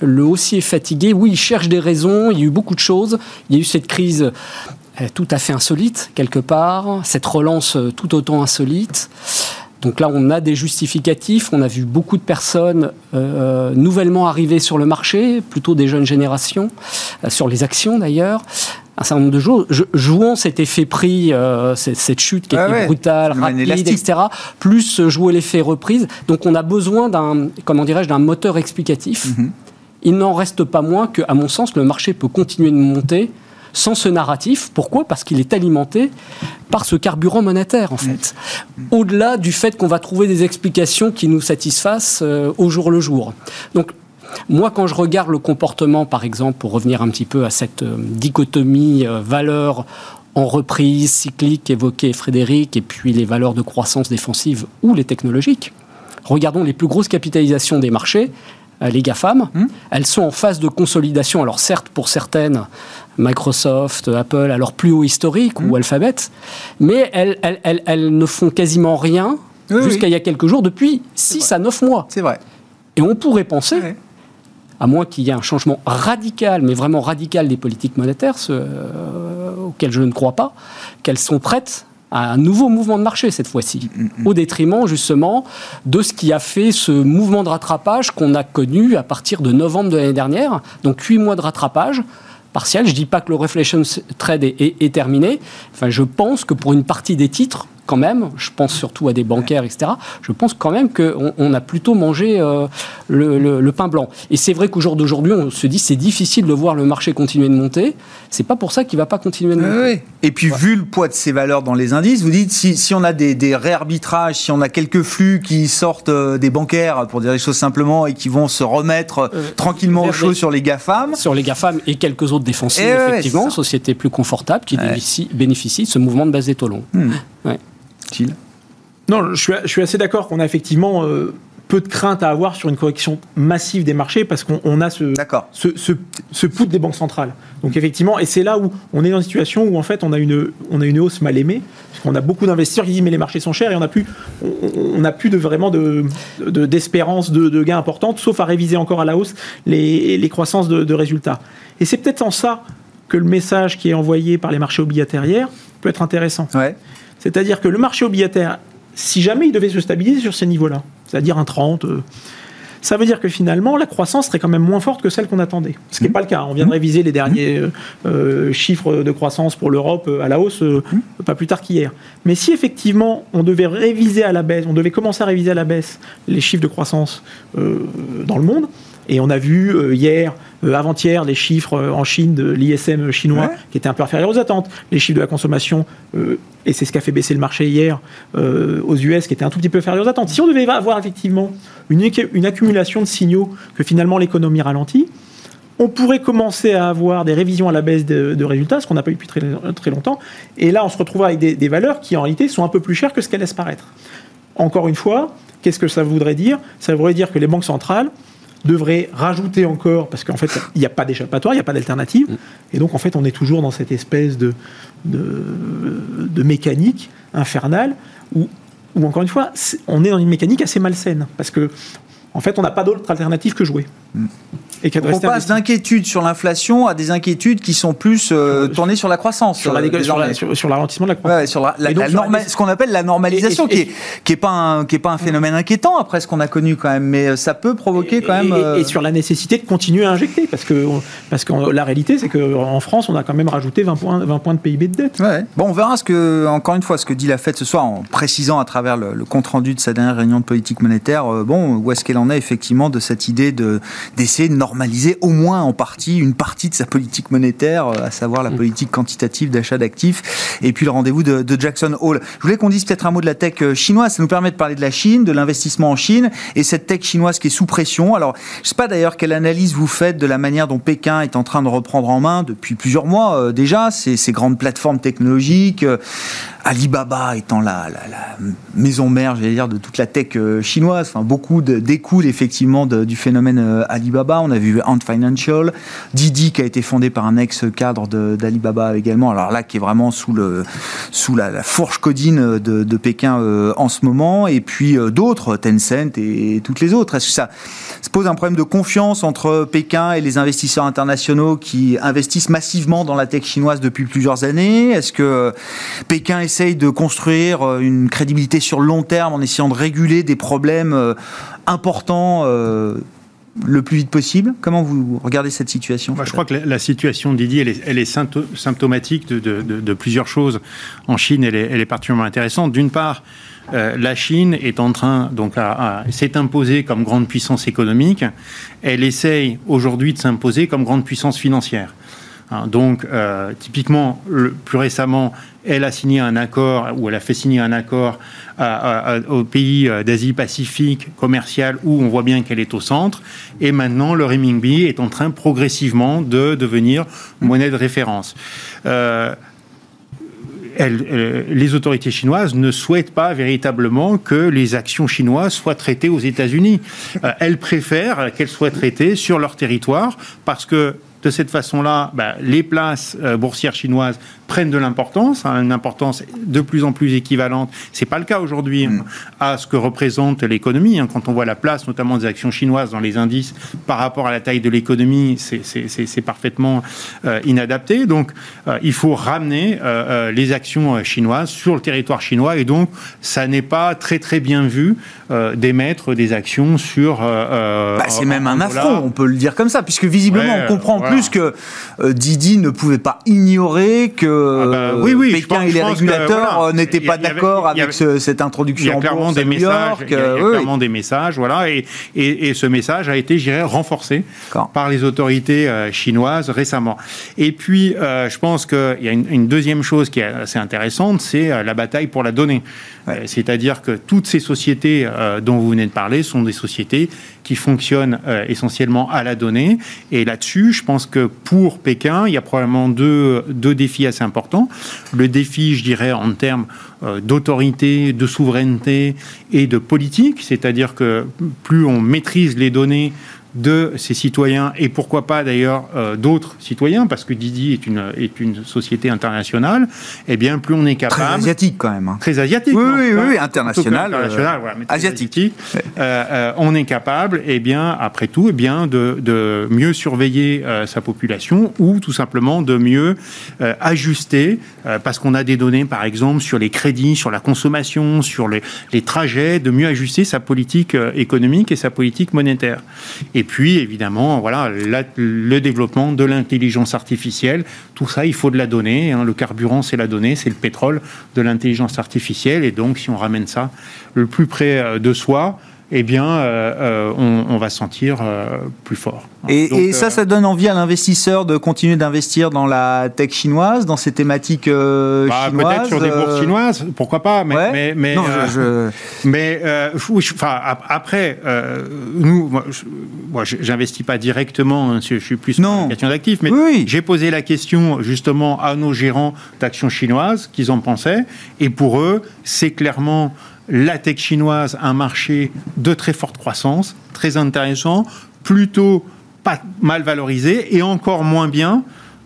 le haussier fatigué, oui, il cherche des raisons, il y a eu beaucoup de choses. Il y a eu cette crise tout à fait insolite, quelque part, cette relance euh, tout autant insolite. Donc là, on a des justificatifs. On a vu beaucoup de personnes euh, nouvellement arriver sur le marché, plutôt des jeunes générations, sur les actions d'ailleurs, un certain nombre de jours, jouant cet effet prix, euh, cette, chute qui est brutale, rapide, etc., plus jouer l'effet reprise. Donc on a besoin d'un, comment dirais-je, d'un moteur explicatif. Mhm. Il n'en reste pas moins que, à mon sens, le marché peut continuer de monter sans ce narratif. Pourquoi? Parce qu'il est alimenté par ce carburant monétaire, en fait. Mhm. Au-delà du fait qu'on va trouver des explications qui nous satisfassent euh, au jour le jour. Donc moi, quand je regarde le comportement, par exemple, pour revenir un petit peu à cette euh, dichotomie euh, valeur en reprise cyclique évoquée Frédéric, et puis les valeurs de croissance défensive ou les technologiques, regardons les plus grosses capitalisations des marchés, les GAFAM, hmm. elles sont en phase de consolidation. Alors certes, pour certaines, Microsoft, Apple, leur plus haut historique, ou hmm. Alphabet, mais elles, ne font quasiment rien jusqu'à il y a quelques jours, depuis 6 à 9 mois. C'est vrai. Et on pourrait penser à moins qu'il y ait un changement radical, mais vraiment radical des politiques monétaires, ce, euh, auquel je ne crois pas, qu'elles sont prêtes à un nouveau mouvement de marché cette fois-ci, mm, mm, mm. au détriment justement de ce qui a fait ce mouvement de rattrapage qu'on a connu à partir de novembre de l'année dernière, donc huit mois de rattrapage Je ne dis pas que le reflation trade est, terminé. Enfin, je pense que pour une partie des titres, quand même, je pense surtout à des bancaires, etc., je pense quand même qu'on on a plutôt mangé euh, le, pain blanc. Et c'est vrai qu'au jour d'aujourd'hui, on se dit c'est difficile de voir le marché continuer de monter. C'est pas pour ça qu'il va pas continuer de monter. Et puis vu le poids de ces valeurs dans les indices, vous dites si, si on a des, des, réarbitrages, si on a quelques flux qui sortent euh, des bancaires, pour dire les choses simplement, et qui vont se remettre euh, tranquillement au chaud sur les GAFAM. Sur les GAFAM et quelques autres défensifs, eh effectivement, sociétés plus confortables qui bénéficient, de ce mouvement de base des taux longs. Hmm. Non, je suis, je suis assez d'accord qu'on a effectivement euh, peu de crainte à avoir sur une correction massive des marchés parce qu'on a ce, ce, ce, des banques centrales. Donc effectivement, et c'est là où on est dans une situation où en fait on a une, on a une hausse mal aimée, parce qu'on a beaucoup d'investisseurs qui disent mais les marchés sont chers et on n'a plus, on, plus de vraiment de, d'espérance de, de, gains importantes, sauf à réviser encore à la hausse les, les croissances de, de résultats. Et c'est peut-être en ça que le message qui est envoyé par les marchés obligataires hier peut être intéressant. Ouais. C'est-à-dire que le marché obligataire si jamais il devait se stabiliser sur ces niveaux-là, c'est-à-dire un 30, euh, ça veut dire que finalement, la croissance serait quand même moins forte que celle qu'on attendait. Ce qui n'est mmh. pas le cas. On vient de mmh. réviser les derniers euh, euh, chiffres de croissance pour l'Europe à la hausse, mmh. pas plus tard qu'hier. Mais si effectivement, on devait réviser à la baisse, on devait commencer à réviser à la baisse les chiffres de croissance dans le monde, et on a vu hier avant-hier les chiffres euh, en Chine de l'ISM chinois qui étaient un peu inférieurs aux attentes, les chiffres de la consommation, euh, et c'est ce qui a fait baisser le marché hier aux US qui étaient un tout petit peu inférieurs aux attentes. Si on devait avoir effectivement une, une accumulation de signaux que finalement l'économie ralentit, on pourrait commencer à avoir des révisions à la baisse de, résultats, ce qu'on n'a pas eu depuis très, très, longtemps. Et là, on se retrouve avec des, des, valeurs qui, en réalité, sont un peu plus chères que ce qu'elles laissent paraître. Encore une fois, qu'est-ce que ça voudrait dire? Ça voudrait dire que les banques centrales devrait rajouter encore, parce qu'en fait, il n'y a pas d'échappatoire, il n'y a pas d'alternative. Mm. Et donc, en fait, on est toujours dans cette espèce de, de, mécanique infernale où, où, encore une fois, on est dans une mécanique assez malsaine. Parce que, en fait, on n'a pas d'autre alternative que jouer. Mm. Et on passe d'inquiétudes sur l'inflation à des inquiétudes qui sont plus euh, tournées sur la croissance. Sur, euh, sur, l'alentissement de la croissance. sur la, ce qu'on appelle la normalisation, qui n'est qui est pas, un, qui est pas un phénomène inquiétant après ce qu'on a connu quand même, mais ça peut provoquer quand même... Et, euh, sur la nécessité de continuer à injecter, parce que, parce que la réalité, c'est qu'en France, on a quand même rajouté 20 points, 20 points de PIB de dette. Bon, on verra, ce que, encore une fois, ce que dit la Fed ce soir, en précisant à travers le, compte-rendu de sa dernière réunion de politique monétaire, bon, où est-ce qu'elle en est effectivement de cette idée d'essayer de, de normaliser au moins en partie une partie de sa politique monétaire, euh, à savoir la mm. politique quantitative d'achat d'actifs, et puis le rendez-vous de, Jackson Hole. Je voulais qu'on dise peut-être un mot de la tech euh, chinoise. Ça nous permet de parler de la Chine, de l'investissement en Chine, et cette tech chinoise qui est sous pression. Alors, je ne sais pas d'ailleurs quelle analyse vous faites de la manière dont Pékin est en train de reprendre en main depuis plusieurs mois euh, déjà ces, ces, grandes plateformes technologiques. Alibaba étant la, la, maison mère, j'allais dire, de toute la tech chinoise. Enfin, beaucoup découle effectivement du phénomène Alibaba. On a vu Ant Financial, Didi qui a été fondé par un ex-cadre d'Alibaba également, alors là qui est vraiment sous, la, fourche codine de, Pékin euh, en ce moment, et puis euh, d'autres, Tencent et, toutes les autres. Est-ce que ça se pose un problème de confiance entre Pékin et les investisseurs internationaux qui investissent massivement dans la tech chinoise depuis plusieurs années? Est-ce que Pékin essaye de construire une crédibilité sur le long terme en essayant de réguler des problèmes euh, importants le plus vite possible Comment vous regardez cette situation bah, Je crois que la, situation Didier, elle est, symptomatique de, plusieurs choses. En Chine, elle est, particulièrement intéressante. D'une part, euh, la Chine est en train, donc, s'est imposée comme grande puissance économique. Elle essaye aujourd'hui de s'imposer comme grande puissance financière. Hein, donc, euh, typiquement, plus récemment, elle a signé un accord, ou elle a fait signer un accord aux pays euh, d'Asie-Pacifique commercial où on voit bien qu'elle est au centre. Et maintenant, le renminbi est en train progressivement de devenir monnaie de référence. Euh, les autorités chinoises ne souhaitent pas véritablement que les actions chinoises soient traitées aux États-Unis. Elles préfèrent qu'elles soient traitées sur leur territoire parce que de cette façon-là, bah, les places euh, boursières chinoises prennent de l'importance, hein, une importance de plus en plus équivalente. C'est pas le cas aujourd'hui mm. à ce que représente l'économie. Hein. Quand on voit la place, notamment des actions chinoises dans les indices par rapport à la taille de l'économie, c'est parfaitement euh, inadapté. Donc, euh, il faut ramener les actions chinoises sur le territoire chinois, et donc ça n'est pas très très bien vu d'émettre des actions sur. Bah, c'est même un affront, on peut le dire comme ça, puisque visiblement on comprend plus que euh, Didi ne pouvait pas ignorer que Ah bah, oui, oui, Pékin pense- et les régulateurs voilà, euh, n'étaient pas d'accord avec avait- ce- cette Il y introduction a en clairement bourse des New messages, York, il y a, il y a euh, oui, oui. clairement des messages, voilà, et, et, et ce message a été, je dirais, renforcé par les autorités euh, chinoises récemment. Et puis, euh, je pense qu'il y a une, une deuxième chose qui est assez intéressante, c'est euh, la bataille pour la donnée. Euh, C'est-à-dire que toutes ces sociétés euh, dont vous venez de parler sont des sociétés qui fonctionnent euh, essentiellement à la donnée. Et là-dessus, je pense que pour Pékin, il y a probablement deux, deux défis assez importants. Le défi, je dirais, en termes euh, d'autorité, de souveraineté et de politique, c'est-à-dire que plus on maîtrise les données de ses citoyens et pourquoi pas d'ailleurs euh, d'autres citoyens, parce que Didi est une, est une société internationale, eh bien plus on est Très capable asiatique quand même. hein. très asiatique. Oui, non oui, oui, cas, international, international, euh, voilà, très asiatique. Euh, on est capable, eh bien, après tout, eh bien, de, de mieux surveiller sa population ou tout simplement de mieux ajuster, parce qu'on a des données, par exemple, sur les crédits, sur la consommation, sur les, les trajets, de mieux ajuster sa politique économique et sa politique monétaire. Et puis, évidemment, voilà, le développement de l'intelligence artificielle, tout ça, il faut de la donnée. hein. Le carburant, c'est la donnée, c'est le pétrole de l'intelligence artificielle. Et donc, si on ramène ça le plus près euh, de soi, eh bien, euh, euh, on, on va se sentir euh, plus fort. Et, Donc, et ça, ça donne envie à l'investisseur de continuer d'investir dans la tech chinoise, dans ces thématiques bah, chinoises. peut-être sur des bourses chinoises, pourquoi pas, mais, ouais. mais, mais, non, je, je- Mais oui, je- enfin, ap- après, nous, moi, j'investis pas directement. hein, je, suis plus Non. question d'actifs, mais oui. j'ai posé la question justement à nos gérants d'actions chinoises, qu'ils en pensaient, et pour eux, c'est clairement la tech chinoise, un marché de très forte croissance, très intéressant, plutôt pas mal valorisé et encore moins bien.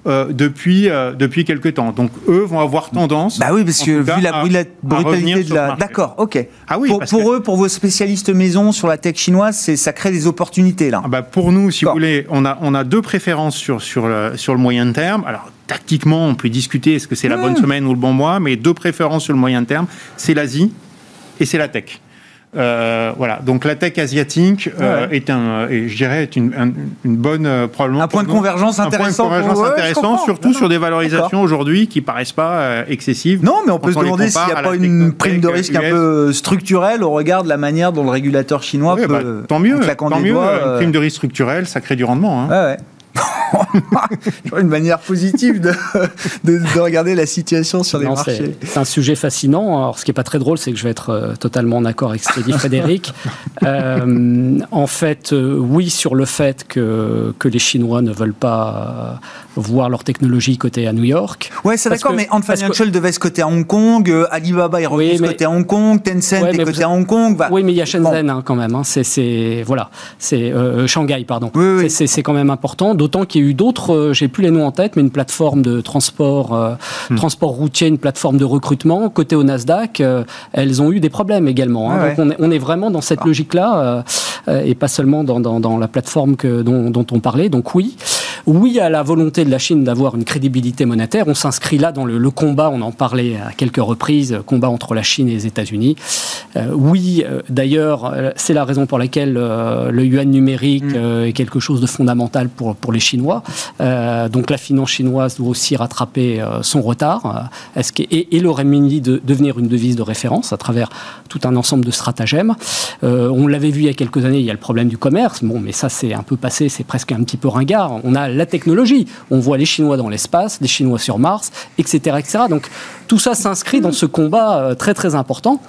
euh, depuis, euh, depuis quelques temps. Donc, eux vont avoir tendance. Bah oui, parce que cas, vu la, à- la brutalité de la. D'accord, ok. Ah oui, pour parce pour que- eux, pour vos spécialistes maison sur la tech chinoise, ça crée des opportunités là. Ah bah, pour nous, si vous voulez, on a, on a deux préférences sur, sur, le, sur le moyen terme. Alors, tactiquement, on peut discuter est-ce que c'est la bonne semaine ou le bon mois, mais deux préférences sur le moyen terme, c'est l'Asie et c'est la tech. Euh, voilà, donc la tech asiatique euh, Ouais. est un, et je dirais, est une, un- une bonne euh, probablement Un point de convergence un point de intéressant convergence intéressant, surtout Non, sur des valorisations aujourd'hui qui paraissent pas euh, excessives. Non, mais on peut se demander s'il n'y a pas une prime de risque un peu structurelle au regard de la manière dont le régulateur chinois Ouais, peut. bah, tant mieux, tant mieux. doigts, Une euh, prime de risque structurelle, ça crée du rendement. hein. Une manière positive de, de, de regarder la situation sur les Non, marchés. c'est un sujet fascinant. Alors, ce qui est pas très drôle, c'est que je vais être euh, totalement d'accord avec ce qu'a dit Frédéric. Euh, en fait, euh, oui, sur le fait que, que les Chinois ne veulent pas voir leur technologie côté à New York. Ouais, c'est d'accord, que- mais Ant parce que- Financial devait se coter à Hong Kong, euh, Alibaba est revenu Oui, mais- à Hong Kong, Tencent Ouais, est coté vous- à Hong Kong. bah, oui, mais il y a bon. Shenzhen hein, quand même. hein. C'est, voilà, c'est euh, Shanghai, pardon. Oui, c'est quand même important. D'autant qu'il y a eu d'autres, euh, j'ai plus les noms en tête, mais une plateforme de transport, euh, Hmm. transport routier, une plateforme de recrutement côté au Nasdaq. euh, elles ont eu des problèmes également. hein. Ouais, Donc on est, on est vraiment dans cette Ah. logique-là euh, euh, et pas seulement dans, dans- dans la plateforme que, dont, dont on parlait. Donc oui, oui à la volonté de la Chine d'avoir une crédibilité monétaire. On s'inscrit là dans le, le combat. On en parlait à quelques reprises, euh, combat entre la Chine et les États-Unis. Euh, oui, euh, d'ailleurs, c'est la raison pour laquelle euh, le yuan numérique Mm. euh, est quelque chose de fondamental pour, pour les Chinois. Donc la finance chinoise doit aussi rattraper son retard. Est-ce que, et, et le renminbi de devenir une devise de référence à travers tout un ensemble de stratagèmes. On l'avait vu il y a quelques années, il y a le problème du commerce. Bon, mais ça, c'est un peu passé, c'est presque un petit peu ringard. On a la technologie. On voit les Chinois dans l'espace, les Chinois sur Mars, etc. etc. Donc tout ça s'inscrit dans ce combat euh, très très important.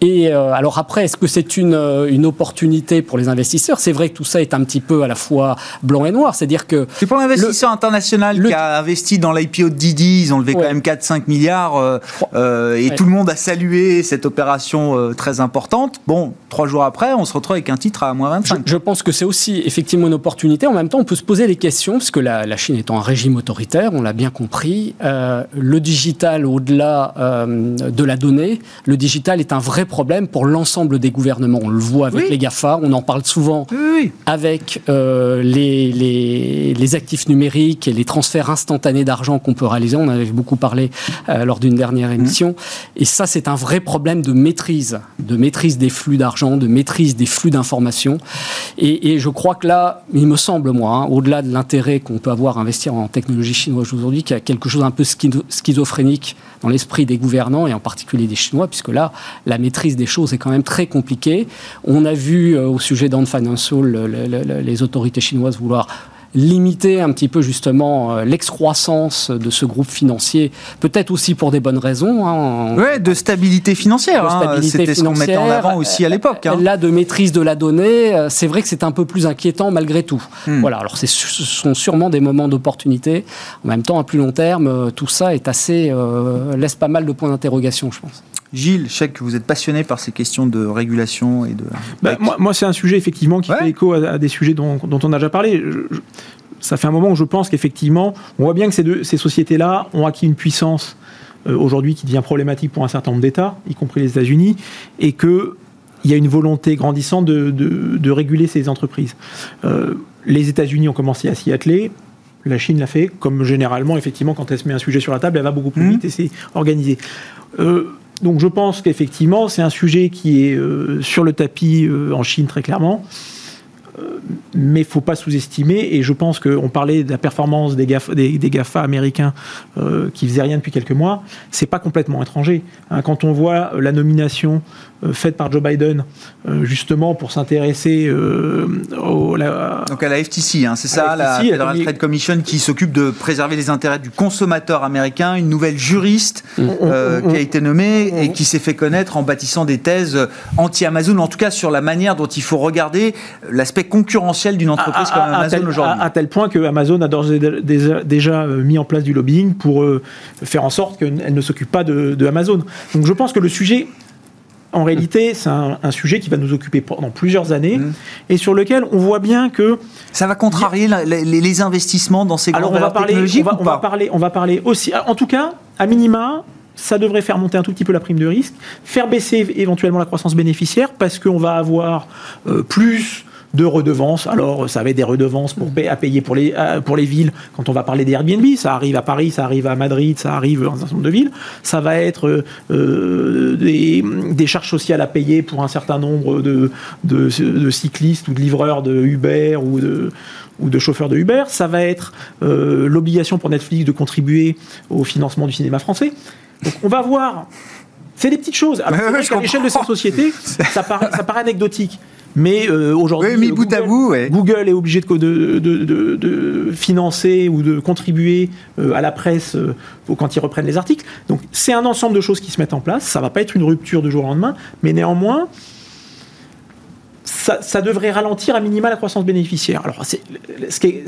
Et euh, alors après, est-ce que c'est une, euh, une opportunité pour les investisseurs? C'est vrai que tout ça est un petit peu à la fois blanc et noir. C'est-à-dire que C'est pour l'investisseur international le- qui a investi dans l'IPO de Didi, ils ont levé Ouais. quand même 4-5 milliards euh, euh, et Ouais. tout le monde a salué cette opération très importante. Bon, trois jours après, on se retrouve avec un titre à moins Je, 25. je pense que c'est aussi effectivement une opportunité. En même temps, on peut se poser des questions, parce que la, la Chine étant un régime autoritaire, on l'a bien compris, euh, le digital, au-delà euh, de la donnée, le digital est un vrai problème pour l'ensemble des gouvernements. On le voit avec Oui. les GAFA, on en parle souvent Oui, oui. avec euh, les, les, les actifs numériques et les transferts instantanés d'argent qu'on peut réaliser. On en avait beaucoup parlé lors d'une dernière émission. Et ça, c'est un vrai problème de maîtrise, de maîtrise des flux d'argent, de maîtrise des flux d'informations. Et, et je crois que là, il me semble, moi, hein, au-delà de l'intérêt qu'on peut avoir à investir en technologie chinoise aujourd'hui, qu'il y a quelque chose un peu schizophrénique dans l'esprit des gouvernants et en particulier des Chinois, puisque là, la maîtrise des choses est quand même très compliquée. On a vu euh, au sujet d'Ant Financial les autorités chinoises vouloir limiter un petit peu justement euh, l'excroissance de ce groupe financier, peut-être aussi pour des bonnes raisons. Hein. Oui, de stabilité financière. Hein. C'était ce qu'on mettait en avant aussi à l'époque. Hein. Là, de maîtrise de la donnée, euh, c'est vrai que c'est un peu plus inquiétant malgré tout. Hmm. Voilà, alors ce sont sûrement des moments d'opportunité. En même temps, à plus long terme, euh, tout ça est assez, laisse pas mal de points d'interrogation, je pense. Gilles, je sais que vous êtes passionné par ces questions de régulation et de. Bah, moi, c'est un sujet effectivement qui fait écho à, des sujets dont, on a déjà parlé. ça fait un moment où je pense qu'effectivement, on voit bien que ces, deux, ces sociétés-là ont acquis une puissance euh, aujourd'hui qui devient problématique pour un certain nombre d'États, y compris les États-Unis, et qu'il y a une volonté grandissante de, réguler ces entreprises. Euh, les États-Unis ont commencé à s'y atteler. La Chine l'a fait, comme généralement, effectivement, quand elle se met un sujet sur la table, elle va beaucoup plus mmh. vite et c'est organisé. Euh, donc je pense qu'effectivement, c'est un sujet qui est euh, sur le tapis euh, en Chine très clairement. Euh, mais il ne faut pas sous-estimer, et je pense qu'on parlait de la performance des GAFA, des, GAFA américains qui faisaient rien depuis quelques mois, c'est pas complètement étranger. Hein. quand on voit la nomination faite par Joe Biden, justement pour s'intéresser au... La, Donc à la FTC, hein, c'est ça, la, Federal Trade Commission qui s'occupe de préserver les intérêts du consommateur américain, une nouvelle juriste qui a été nommée et qui s'est fait connaître en bâtissant des thèses anti-Amazon, en tout cas sur la manière dont il faut regarder l'aspect concurrentiel d'une entreprise comme Amazon aujourd'hui. À, tel point que Amazon a déjà euh, mis en place du lobbying pour euh, faire en sorte qu'elle ne s'occupe pas de, Amazon. Donc je pense que le sujet en réalité, c'est un, sujet qui va nous occuper pendant plusieurs années mmh. et sur lequel on voit bien que ça va contrarier les, investissements dans ces grandes Alors on va parler, on va, on va, parler, on va parler aussi. En tout cas, à minima, ça devrait faire monter un tout petit peu la prime de risque, faire baisser éventuellement la croissance bénéficiaire parce qu'on va avoir euh, plus de redevances. Alors, ça va être des redevances pour à payer pour les, pour les villes. Quand on va parler des Airbnb, ça arrive à Paris, ça arrive à Madrid, ça arrive dans un certain nombre de villes. Ça va être euh, des, charges sociales à payer pour un certain nombre de, de, cyclistes ou de livreurs de Uber ou de ou de chauffeurs de Uber, ça va être euh, l'obligation pour Netflix de contribuer au financement du cinéma français. Donc on va voir, c'est des petites choses. Alors, à l'échelle de cette société, ça paraît, ça paraît anecdotique. Mais euh, aujourd'hui, Google, est obligé de, de, financer ou de contribuer euh, à la presse euh, quand ils reprennent les articles. Donc c'est un ensemble de choses qui se mettent en place. Ça ne va pas être une rupture de jour au lendemain, mais néanmoins, ça, devrait ralentir à minima la croissance bénéficiaire. Alors, ce qui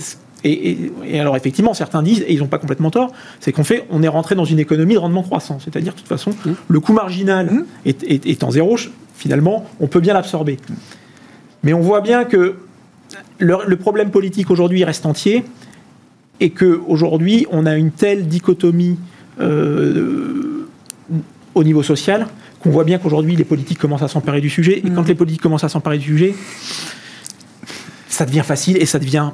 et, alors effectivement, certains disent, et ils n'ont pas complètement tort, c'est qu'on fait, on est rentré dans une économie de rendement croissant. C'est-à-dire, de toute façon, mmh. le coût marginal mmh. étant zéro, finalement, on peut bien l'absorber. Mais on voit bien que le, problème politique aujourd'hui reste entier et qu'aujourd'hui, on a une telle dichotomie euh, au niveau social qu'on voit bien qu'aujourd'hui, les politiques commencent à s'emparer du sujet. Et quand mmh. les politiques commencent à s'emparer du sujet, ça devient facile et ça devient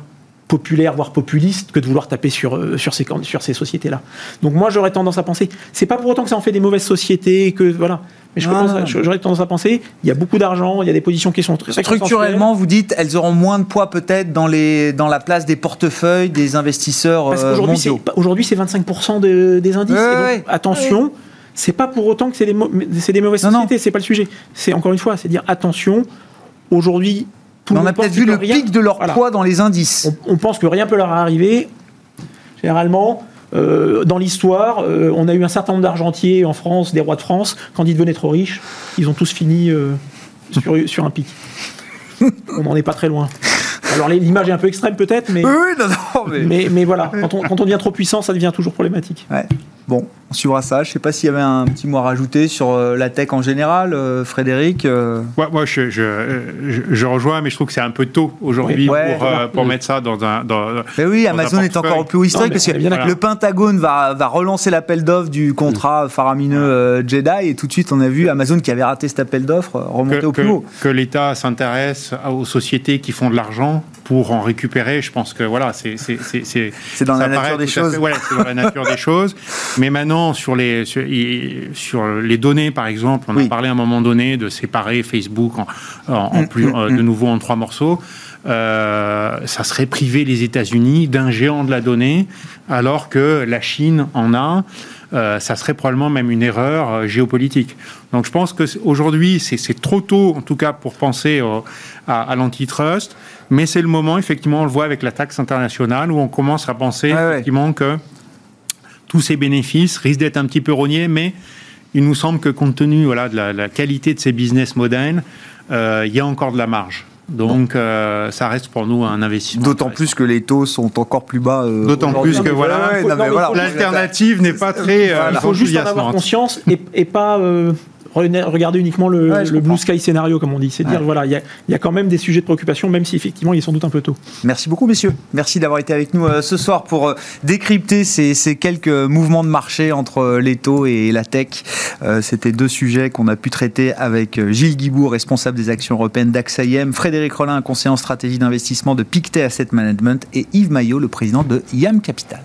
populaire, voire populiste, que de vouloir taper sur, euh, sur ces, sur ces sociétés-là. Donc moi, j'aurais tendance à penser, c'est pas pour autant que ça en fait des mauvaises sociétés, que voilà. Mais j'aurais tendance à penser, il y a beaucoup d'argent, il y a des positions qui sont très structurellement. Vous dites, elles auront moins de poids peut-être dans les dans la place des portefeuilles des investisseurs Parce euh, qu'aujourd'hui, aujourd'hui, c'est 25% des indices. attention. C'est pas pour autant que c'est des, des, mauvaises sociétés, c'est pas le sujet. C'est encore une fois, c'est dire attention. Aujourd'hui, on a peut-être vu le pic de leur poids dans les indices. On, pense que rien peut leur arriver. Généralement, euh, dans l'histoire, euh, on a eu un certain nombre d'argentiers en France, des rois de France, quand ils devenaient trop riches, ils ont tous fini euh, sur, sur un pic. on n'en est pas très loin. Alors l'image est un peu extrême peut-être, mais, mais... mais, voilà, quand on, quand on devient trop puissant, ça devient toujours problématique. Ouais. Bon, on suivra ça. Je ne sais pas s'il y avait un petit mot à rajouter sur euh, la tech en général, euh, Frédéric. Euh. moi, je, je, rejoins, mais je trouve que c'est un peu tôt aujourd'hui pour, pour mettre ça dans un. Dans, mais oui, Amazon est encore plus historique parce que le Pentagone va, va relancer l'appel d'offre du contrat faramineux Jedi et tout de suite on a vu Amazon qui avait raté cet appel d'offre remonter au plus haut. Que l'État s'intéresse aux sociétés qui font de l'argent pour en récupérer, je pense que voilà, c'est c'est dans la nature des choses. c'est dans la nature des choses. Mais maintenant, sur les, sur, les données, par exemple, on a parlé à un moment donné de séparer Facebook en, en, mm, plus, mm, euh, de mm. nouveau en trois morceaux. euh, ça serait priver les États-Unis d'un géant de la donnée, alors que la Chine en a. Euh, ça serait probablement même une erreur euh, géopolitique. Donc je pense qu'aujourd'hui, c'est trop tôt, en tout cas, pour penser à, à l'antitrust, mais c'est le moment, effectivement, on le voit avec la taxe internationale, où on commence à penser effectivement que tous ces bénéfices risquent d'être un petit peu rognés, mais il nous semble que compte tenu voilà, de la, qualité de ces business models, il y a encore de la marge. Donc, euh, ça reste pour nous un investissement. D'autant plus que les taux sont encore plus bas. Euh, D'autant plus que voilà, l'alternative n'est pas très. il euh, faut juste en avoir conscience et, et pas regarder uniquement le, blue sky scénario, comme on dit. C'est dire, voilà, il y, a quand même des sujets de préoccupation, même si effectivement il est sans doute un peu tôt. Merci beaucoup, messieurs. Merci d'avoir été avec nous euh, ce soir pour euh, décrypter ces, quelques mouvements de marché entre euh, les taux et la tech. C'était deux sujets qu'on a pu traiter avec Gilles Guibourg, responsable des actions européennes d'AXA Frédéric Rollin, conseiller en stratégie d'investissement de Pictet Asset Management, et Yves Maillot, le président de YAM Capital.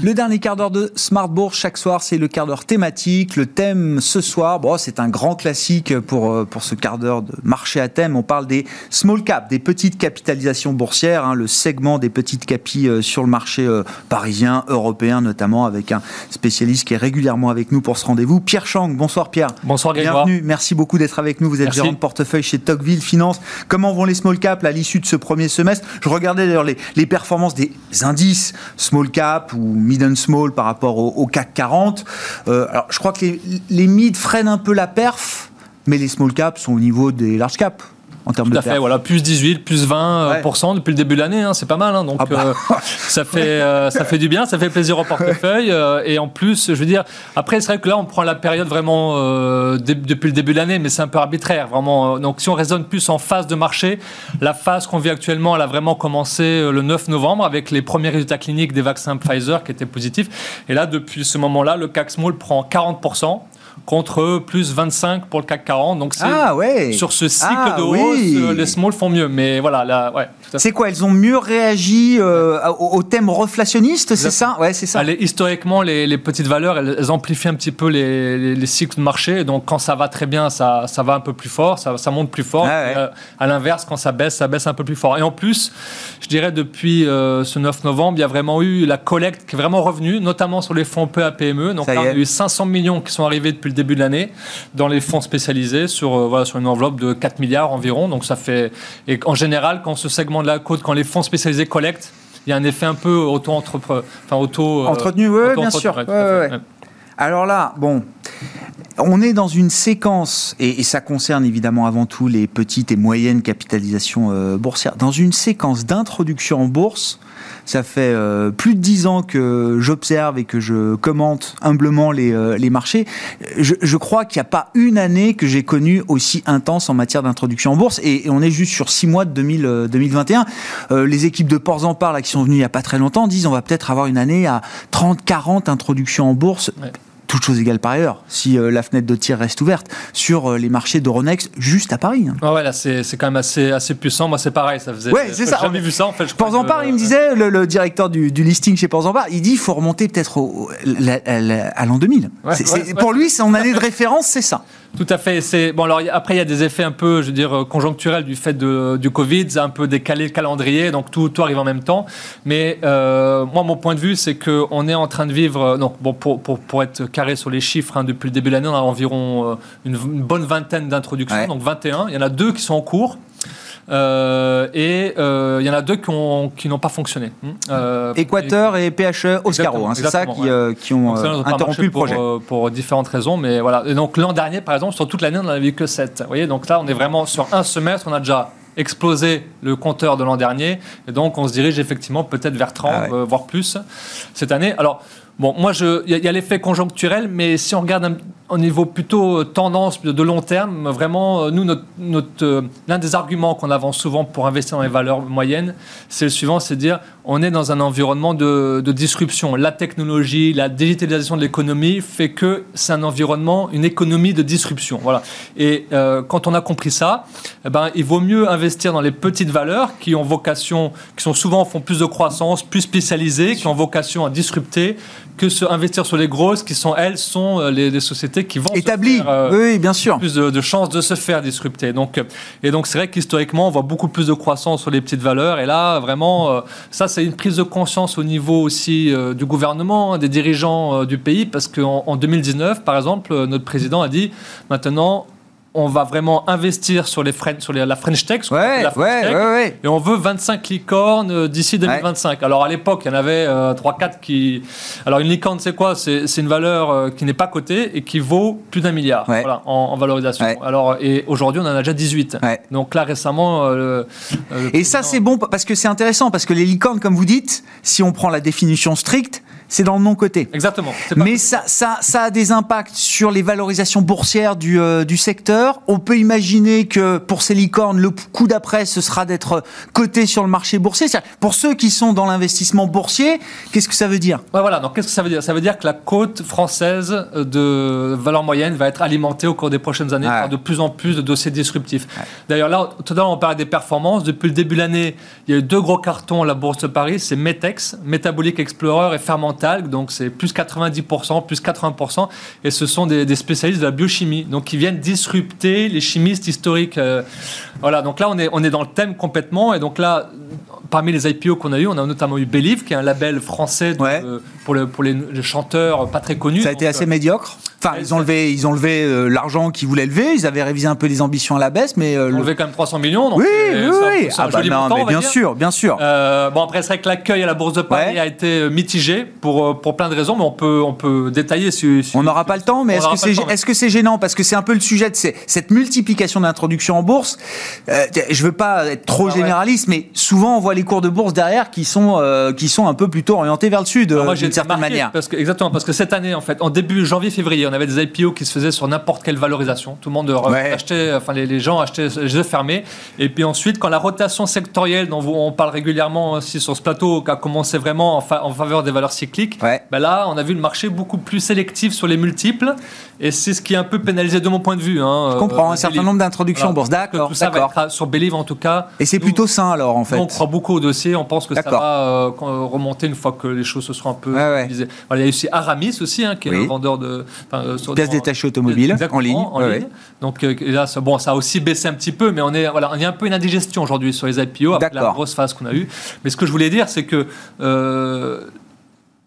Le dernier quart d'heure de Smart Bourse chaque soir, c'est le quart d'heure thématique. Le thème ce soir, bon, c'est un grand classique pour, euh, pour ce quart d'heure de marché à thème. On parle des small caps, des petites capitalisations boursières, hein, le segment des petites capis euh, sur le marché euh, parisien, européen notamment, avec un spécialiste qui est régulièrement avec nous pour ce rendez-vous. Pierre Chang, bonsoir Pierre. Bonsoir Grégoire. Bienvenue, merci beaucoup d'être avec nous. Vous êtes gérant de portefeuille chez Tocqueville Finance. Comment vont les small caps à l'issue de ce premier semestre? Je regardais d'ailleurs les, les performances des indices small cap ou mid and small par rapport au, CAC 40. Euh, alors, je crois que les, les mid freinent un peu la perf, mais les small caps sont au niveau des large caps en termes Tout à fait, voilà, plus 18, plus 20% euh, depuis le début de l'année, hein, c'est pas mal. Hein, donc ah bah. euh, ça fait ça fait du bien, ça fait plaisir au portefeuille. et en plus, je veux dire, après c'est vrai que là on prend la période vraiment depuis le début de l'année, mais c'est un peu arbitraire, vraiment. Donc si on raisonne plus en phase de marché, la phase qu'on vit actuellement, elle a vraiment commencé le 9 novembre avec les premiers résultats cliniques des vaccins Pfizer qui étaient positifs. Et là, depuis ce moment-là, le CAC Small prend 40 contre plus 25 pour le CAC 40. Donc ah, ouais. sur ce cycle ah de hausse, les small font mieux. Mais voilà, là, ouais. C'est quoi Elles ont mieux réagi euh, au, thème reflationniste, c'est ça? Ouais, c'est ça. historiquement, les, petites valeurs, elles, amplifient un petit peu les, cycles de marché. Donc quand ça va très bien, ça, ça va un peu plus fort, ça, ça monte plus fort. Ah, euh, à l'inverse, quand ça baisse, ça baisse un peu plus fort. Et en plus, je dirais depuis euh, ce 9 novembre, il y a vraiment eu la collecte qui est vraiment revenue, notamment sur les fonds PA PME. Donc là, il y a eu 500 millions qui sont arrivés depuis le début de l'année dans les fonds spécialisés sur, euh, voilà, sur une enveloppe de 4 milliards environ. Donc ça fait. Et en général, quand ce segment de la côte, quand les fonds spécialisés collectent, il y a un effet un peu auto-entretenu. Enfin, auto, euh, entretenu, oui, bien sûr. Alors là, bon, on est dans une séquence, et, ça concerne évidemment avant tout les petites et moyennes capitalisations euh, boursières, dans une séquence d'introduction en bourse ça fait euh, plus de dix ans que j'observe et que je commente humblement les, euh, les marchés. Je, crois qu'il n'y a pas une année que j'ai connue aussi intense en matière d'introduction en bourse. Et, on est juste sur six mois de 2021. Euh, les équipes de Ports en Parle qui sont venues il n'y a pas très longtemps disent on va peut-être avoir une année à 30, 40 introductions en bourse toute chose égale par ailleurs, si euh, la fenêtre de tir reste ouverte, sur euh, les marchés d'Euronext juste à Paris. Hein. ouais, là, c'est quand même assez, assez puissant. Moi, c'est pareil, ça faisait. Ouais, c'est ça. jamais vu ça, en fait. Je Port il me disait, le, directeur du, listing chez Port il dit il faut remonter peut-être à l'an 2000. pour lui, son année de référence, c'est ça. Tout à fait. C'est bon. Alors après, il y a des effets un peu, je veux dire, conjoncturels du fait de, du Covid. C'est un peu décalé le calendrier, donc tout, tout arrive en même temps. Mais euh, moi, mon point de vue, c'est que on est en train de vivre. Non, bon, pour, pour, pour être carré sur les chiffres, hein, depuis le début de l'année, on a environ euh, une, bonne vingtaine d'introductions, donc 21. Il y en a deux qui sont en cours. Euh, et il y en a deux qui n'ont pas fonctionné. Euh, Équateur et, PHE Oscaro, hein, c'est ça qui, qui ont interrompu le projet. Pour, différentes raisons, mais voilà. Et donc l'an dernier, par exemple, sur toute l'année, on n'en avait vu que 7. Vous voyez, donc là, on est vraiment sur un semestre, on a déjà explosé le compteur de l'an dernier, et donc on se dirige effectivement peut-être vers 30, ah voire plus cette année. Alors, Bon, moi, il y a, l'effet conjoncturel, mais si on regarde au niveau plutôt tendance de long terme, vraiment, nous, notre, l'un des arguments qu'on avance souvent pour investir dans les valeurs moyennes, c'est le suivant, c'est de dire on est dans un environnement de, disruption. La technologie, la digitalisation de l'économie fait que c'est un environnement, une économie de disruption. Voilà. Et quand on a compris ça, eh ben, il vaut mieux investir dans les petites valeurs qui ont vocation, qui sont souvent font plus de croissance, plus spécialisées, qui ont vocation à disrupter, que se investir sur les grosses qui sont elles sont euh, les, sociétés qui vont établies. Euh, oui, bien sûr. Plus de, chances de se faire disrupter. Donc et donc c'est vrai qu'historiquement on voit beaucoup plus de croissance sur les petites valeurs et là vraiment euh, ça c'est une prise de conscience au niveau aussi du gouvernement, hein, des dirigeants du pays parce qu'en en 2019 par exemple notre président a dit maintenant on va vraiment investir sur, les sur la French Tech, et on veut 25 licornes euh, d'ici 2025. Alors à l'époque, il y en avait 3-4 euh, qui... Alors une licorne, c'est quoi? C'est une valeur euh, qui n'est pas cotée et qui vaut plus d'un milliard en, valorisation. Alors, et aujourd'hui, on en a déjà 18. Donc là, récemment... et ça, c'est bon parce que c'est intéressant, parce que les licornes, comme vous dites, si on prend la définition stricte, c'est dans le non-côté. Exactement. Mais ça, ça, ça, a des impacts sur les valorisations boursières du, euh, du, secteur. On peut imaginer que pour ces licornes, le coup d'après, ce sera d'être coté sur le marché boursier. Pour ceux qui sont dans l'investissement boursier, qu'est-ce que ça veut dire? Ouais, Voilà, donc qu'est-ce que ça veut dire? Ça veut dire que la cote française de valeur moyenne va être alimentée au cours des prochaines années par de plus en plus de dossiers disruptifs. D'ailleurs, là, tout à l'heure, on parlait des performances. Depuis le début de l'année, il y a eu deux gros cartons à la Bourse de Paris. C'est Metex, Metabolic Explorer et Donc c'est plus 90%, plus 80%, et ce sont des, spécialistes de la biochimie, donc qui viennent disrupter les chimistes historiques. Euh, voilà, donc là on est, on est dans le thème complètement, et donc là, parmi les IPO qu'on a eu, on a notamment eu Believe, qui est un label français pour, le, pour les, chanteurs pas très connus. Ça a été assez euh, médiocre Enfin, ils ont levé, ils ont levé euh, l'argent qu'ils voulaient lever. Ils avaient révisé un peu les ambitions à la baisse, mais euh, ils ont levé quand même 300 millions. Donc oui, oui, oui. Ah bah non, bien sûr, bien sûr. Euh, bon après, c'est vrai que l'accueil à la bourse de Paris a été mitigé pour pour plein de raisons, mais on peut on peut détailler. Si, on n'aura pas le temps, mais est-ce que c'est est-ce que c'est gênant? Parce que c'est un peu le sujet de cette multiplication d'introduction en bourse. Euh, je veux pas être trop ah généraliste, mais souvent on voit les cours de bourse derrière qui sont qui sont un peu plutôt orientés vers le sud d'une certaine manière. Parce que exactement parce que cette année en fait, en début janvier-février, on avait des IPO qui se faisaient sur n'importe quelle valorisation. Tout le monde achetait, enfin les, gens achetaient les yeux fermés. Et puis ensuite, quand la rotation sectorielle dont on parle régulièrement aussi sur ce plateau, qui a commencé vraiment en, faveur des valeurs cycliques, ben là, on a vu le marché beaucoup plus sélectif sur les multiples. Et c'est ce qui est un peu pénalisé de mon point de vue. Hein, Je comprends, un certain nombre d'introductions en bourse. D'accord. Tout ça va être sur Believe en tout cas. Et c'est plutôt sain alors en fait. on croit beaucoup au dossier. On pense que ça va euh, remonter une fois que les choses se seront un peu. Il y a aussi Aramis aussi, hein, qui est un vendeur de. Euh, pièces détachées automobiles en ligne. En ligne. Donc euh, là, ça, bon, ça a aussi baissé un petit peu, mais on est, voilà, on est un peu une indigestion aujourd'hui sur les IPO avec la grosse phase qu'on a eue. Mais ce que je voulais dire, c'est que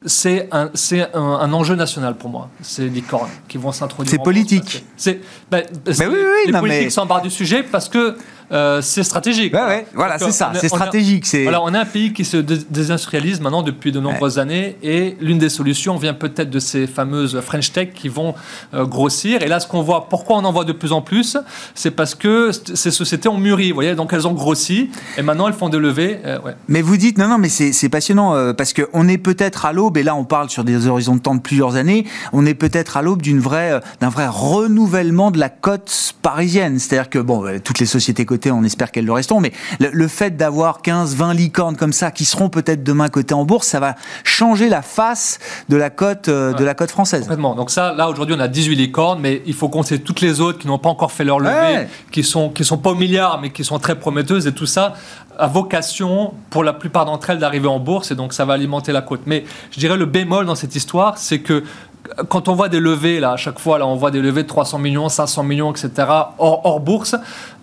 c'est un, un, un, enjeu national pour moi, ces licornes qui vont s'introduire. C'est politique. C'est, ben, oui, oui, les politiques s'embarquent du sujet parce que euh, c'est stratégique. voilà, c'est ça, c'est stratégique. C'est... Voilà, on est un pays qui se désindustrialise maintenant depuis de nombreuses années et l'une des solutions vient peut-être de ces fameuses French Tech qui vont euh, grossir. Et là, ce qu'on voit, pourquoi on en voit de plus en plus, c'est parce que ces sociétés ont mûri, vous voyez, donc elles ont grossi et maintenant elles font des levées. Euh, mais vous dites, non, non, mais c'est, passionnant parce qu'on est peut-être à l'aube, et là on parle sur des horizons de temps de plusieurs années, on est peut-être à l'aube d'une vraie, d'un vrai renouvellement de la cote parisienne. C'est-à-dire que, bon, toutes les sociétés cotées on espère qu'elles le resteront, mais le, fait d'avoir 15, 20 licornes comme ça, qui seront peut-être demain cotées en bourse, ça va changer la face de la cote, euh, de la cote française. Complètement. Donc ça, là, aujourd'hui, on a 18 licornes, mais il faut compter toutes les autres qui n'ont pas encore fait leur levée, qui sont, qui sont pas au milliard, mais qui sont très prometteuses, et tout ça a vocation, pour la plupart d'entre elles, d'arriver en bourse, et donc ça va alimenter la cote. Mais je dirais le bémol dans cette histoire, c'est que quand on voit des levées, là, à chaque fois, là, on voit des levées de 300 millions, 500 millions, etc., hors, hors bourse,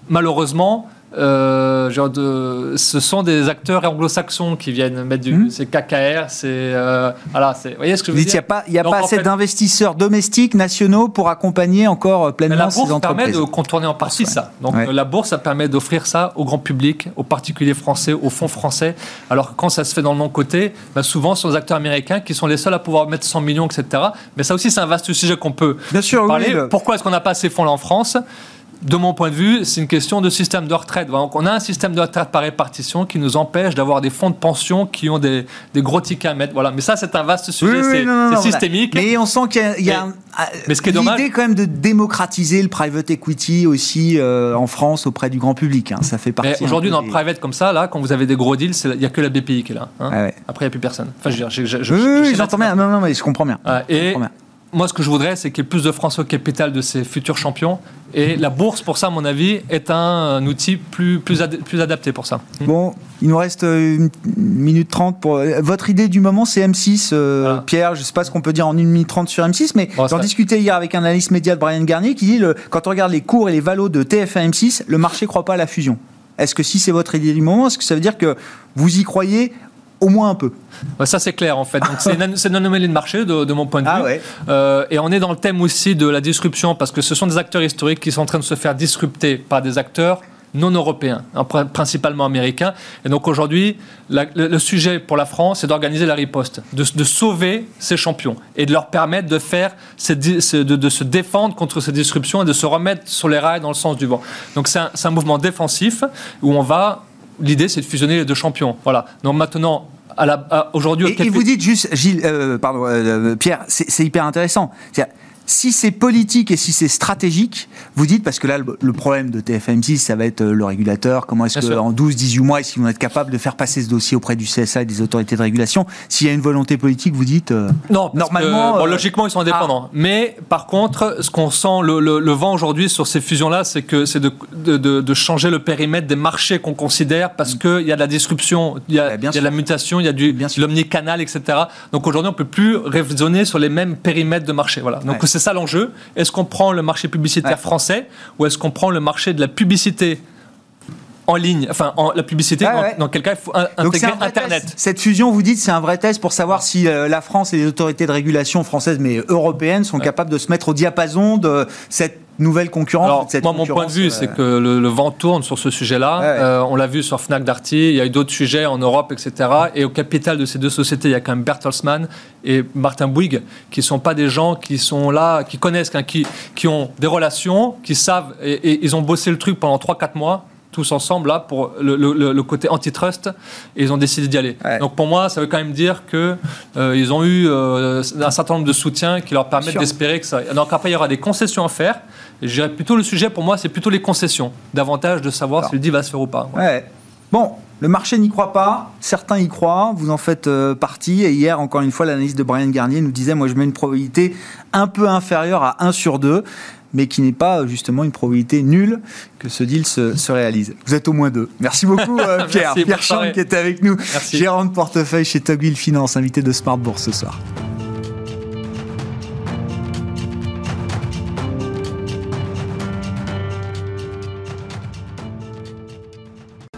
malheureusement, euh, genre de, ce sont des acteurs anglo-saxons qui viennent mettre du. Hmm. C'est KKR, c'est. Euh, voilà, vous voyez ce que je veux dire Il n'y a pas, a pas assez d'investisseurs domestiques, nationaux pour accompagner encore euh, pleinement la bourse permet de contourner en partie ça. Donc la bourse, ça permet d'offrir ça au grand public, aux particuliers français, aux fonds français. Alors quand ça se fait dans le non-côté, bah souvent, ce sont les acteurs américains qui sont les seuls à pouvoir mettre 100 millions, etc. Mais ça aussi, c'est un vaste sujet qu'on peut Bien sûr, parler. Pourquoi est-ce qu'on n'a pas ces fonds-là en France? De mon point de vue, c'est une question de système de retraite. Donc, on a un système de retraite par répartition qui nous empêche d'avoir des fonds de pension qui ont des, gros tickets à mettre. Voilà. Mais ça, c'est un vaste sujet, c'est systémique. Mais on sent qu'il y a, l'idée quand même de démocratiser le private equity aussi euh, en France auprès du grand public. Hein. Ça fait partie. Aujourd'hui, dans le private comme ça, là, quand vous avez des gros deals, il n'y a que la BPI qui est là. Hein. Ah Après, il n'y a plus personne. Enfin, je, je, je, oui, j'entends bien. Non, non, mais je comprends bien. et moi, ce que je voudrais, c'est qu'il y ait plus de France au capital de ces futurs champions. Et la bourse, pour ça, à mon avis, est un, outil plus, plus, plus adapté pour ça. Bon, il nous reste euh, une minute trente pour. Euh, votre idée du moment, c'est M6. Euh, Pierre, je ne sais pas ce qu'on peut dire en une minute trente sur M6, mais j'en discutais hier avec un analyste média de Brian Garnier qui dit le, quand on regarde les cours et les valos de TF1 M6, le marché ne croit pas à la fusion. Est-ce que si c'est votre idée du moment, est-ce que ça veut dire que vous y croyez au moins un peu. Ça, c'est clair, en fait. C'est une, anomalie de marché, de, mon point de ah vue. Euh, et on est dans le thème aussi de la disruption, parce que ce sont des acteurs historiques qui sont en train de se faire disrupter par des acteurs non européens, principalement américains. Et donc aujourd'hui, le, sujet pour la France, c'est d'organiser la riposte, de, sauver ces champions et de leur permettre de faire, de, de, se défendre contre ces disruptions et de se remettre sur les rails dans le sens du vent. Donc c'est un, un mouvement défensif où on va l'idée, c'est de fusionner les deux champions. Voilà. Donc maintenant, aujourd'hui. Et, et, vous dites juste, Gilles, euh, pardon, euh, Pierre, c'est hyper intéressant si c'est politique et si c'est stratégique, vous dites, parce que là, le, problème de TFM6, ça va être euh, le régulateur, comment est-ce qu'en 12, 18 mois, est-ce qu'ils vont être capables de faire passer ce dossier auprès du CSA et des autorités de régulation? S'il y a une volonté politique, vous dites, euh, non, normalement... Euh, logiquement, ils sont indépendants. Ah. Mais par contre, ce qu'on sent, le, vent aujourd'hui sur ces fusions-là, c'est que c'est de, de, changer le périmètre des marchés qu'on considère, parce mm. qu'il y a de la disruption, il y a, y a la mutation, il y a du l'omnicanal, etc. Donc aujourd'hui, on ne peut plus raisonner sur les mêmes périmètres de marché. Voilà. Donc c'est ça l'enjeu. Est-ce qu'on prend le marché publicitaire français ou est-ce qu'on prend le marché de la publicité en ligne, enfin la publicité, dans, quel cas il faut intégrer Internet. Cette fusion, vous dites, c'est un vrai test pour savoir si euh, la France et les autorités de régulation françaises, mais européennes, sont capables de se mettre au diapason de cette nouvelle concurrence Moi, mon point de vue, c'est euh, que le, vent tourne sur ce sujet-là. Euh, on l'a vu sur Fnac Darty, il y a eu d'autres sujets en Europe, etc. Et au capital de ces deux sociétés, il y a quand même Bertelsmann et Martin Bouygues, qui ne sont pas des gens qui sont là, qui connaissent, qui, qui ont des relations, qui savent, et, ils ont bossé le truc pendant 3-4 mois tous ensemble là pour le, le, côté antitrust et ils ont décidé d'y aller. Donc pour moi, ça veut quand même dire que euh, ils ont eu un certain nombre de soutiens qui leur permettent d'espérer que ça. Donc après, il y aura des concessions à faire je dirais plutôt le sujet pour moi, c'est plutôt les concessions, davantage de savoir si le deal va se faire ou pas. Ouais. Bon, le marché n'y croit pas, certains y croient, vous en faites euh, partie. Et hier, encore une fois, l'analyse de Brian Garnier nous disait, moi je mets une probabilité un peu inférieure à 1 sur 2, mais qui n'est pas justement une probabilité nulle que ce deal se, réalise. Vous êtes au moins deux. Merci beaucoup euh, Pierre. Pierre Chang qui était avec nous, gérant de portefeuille chez Togwheel Finance, invité de Smart Bourse ce soir.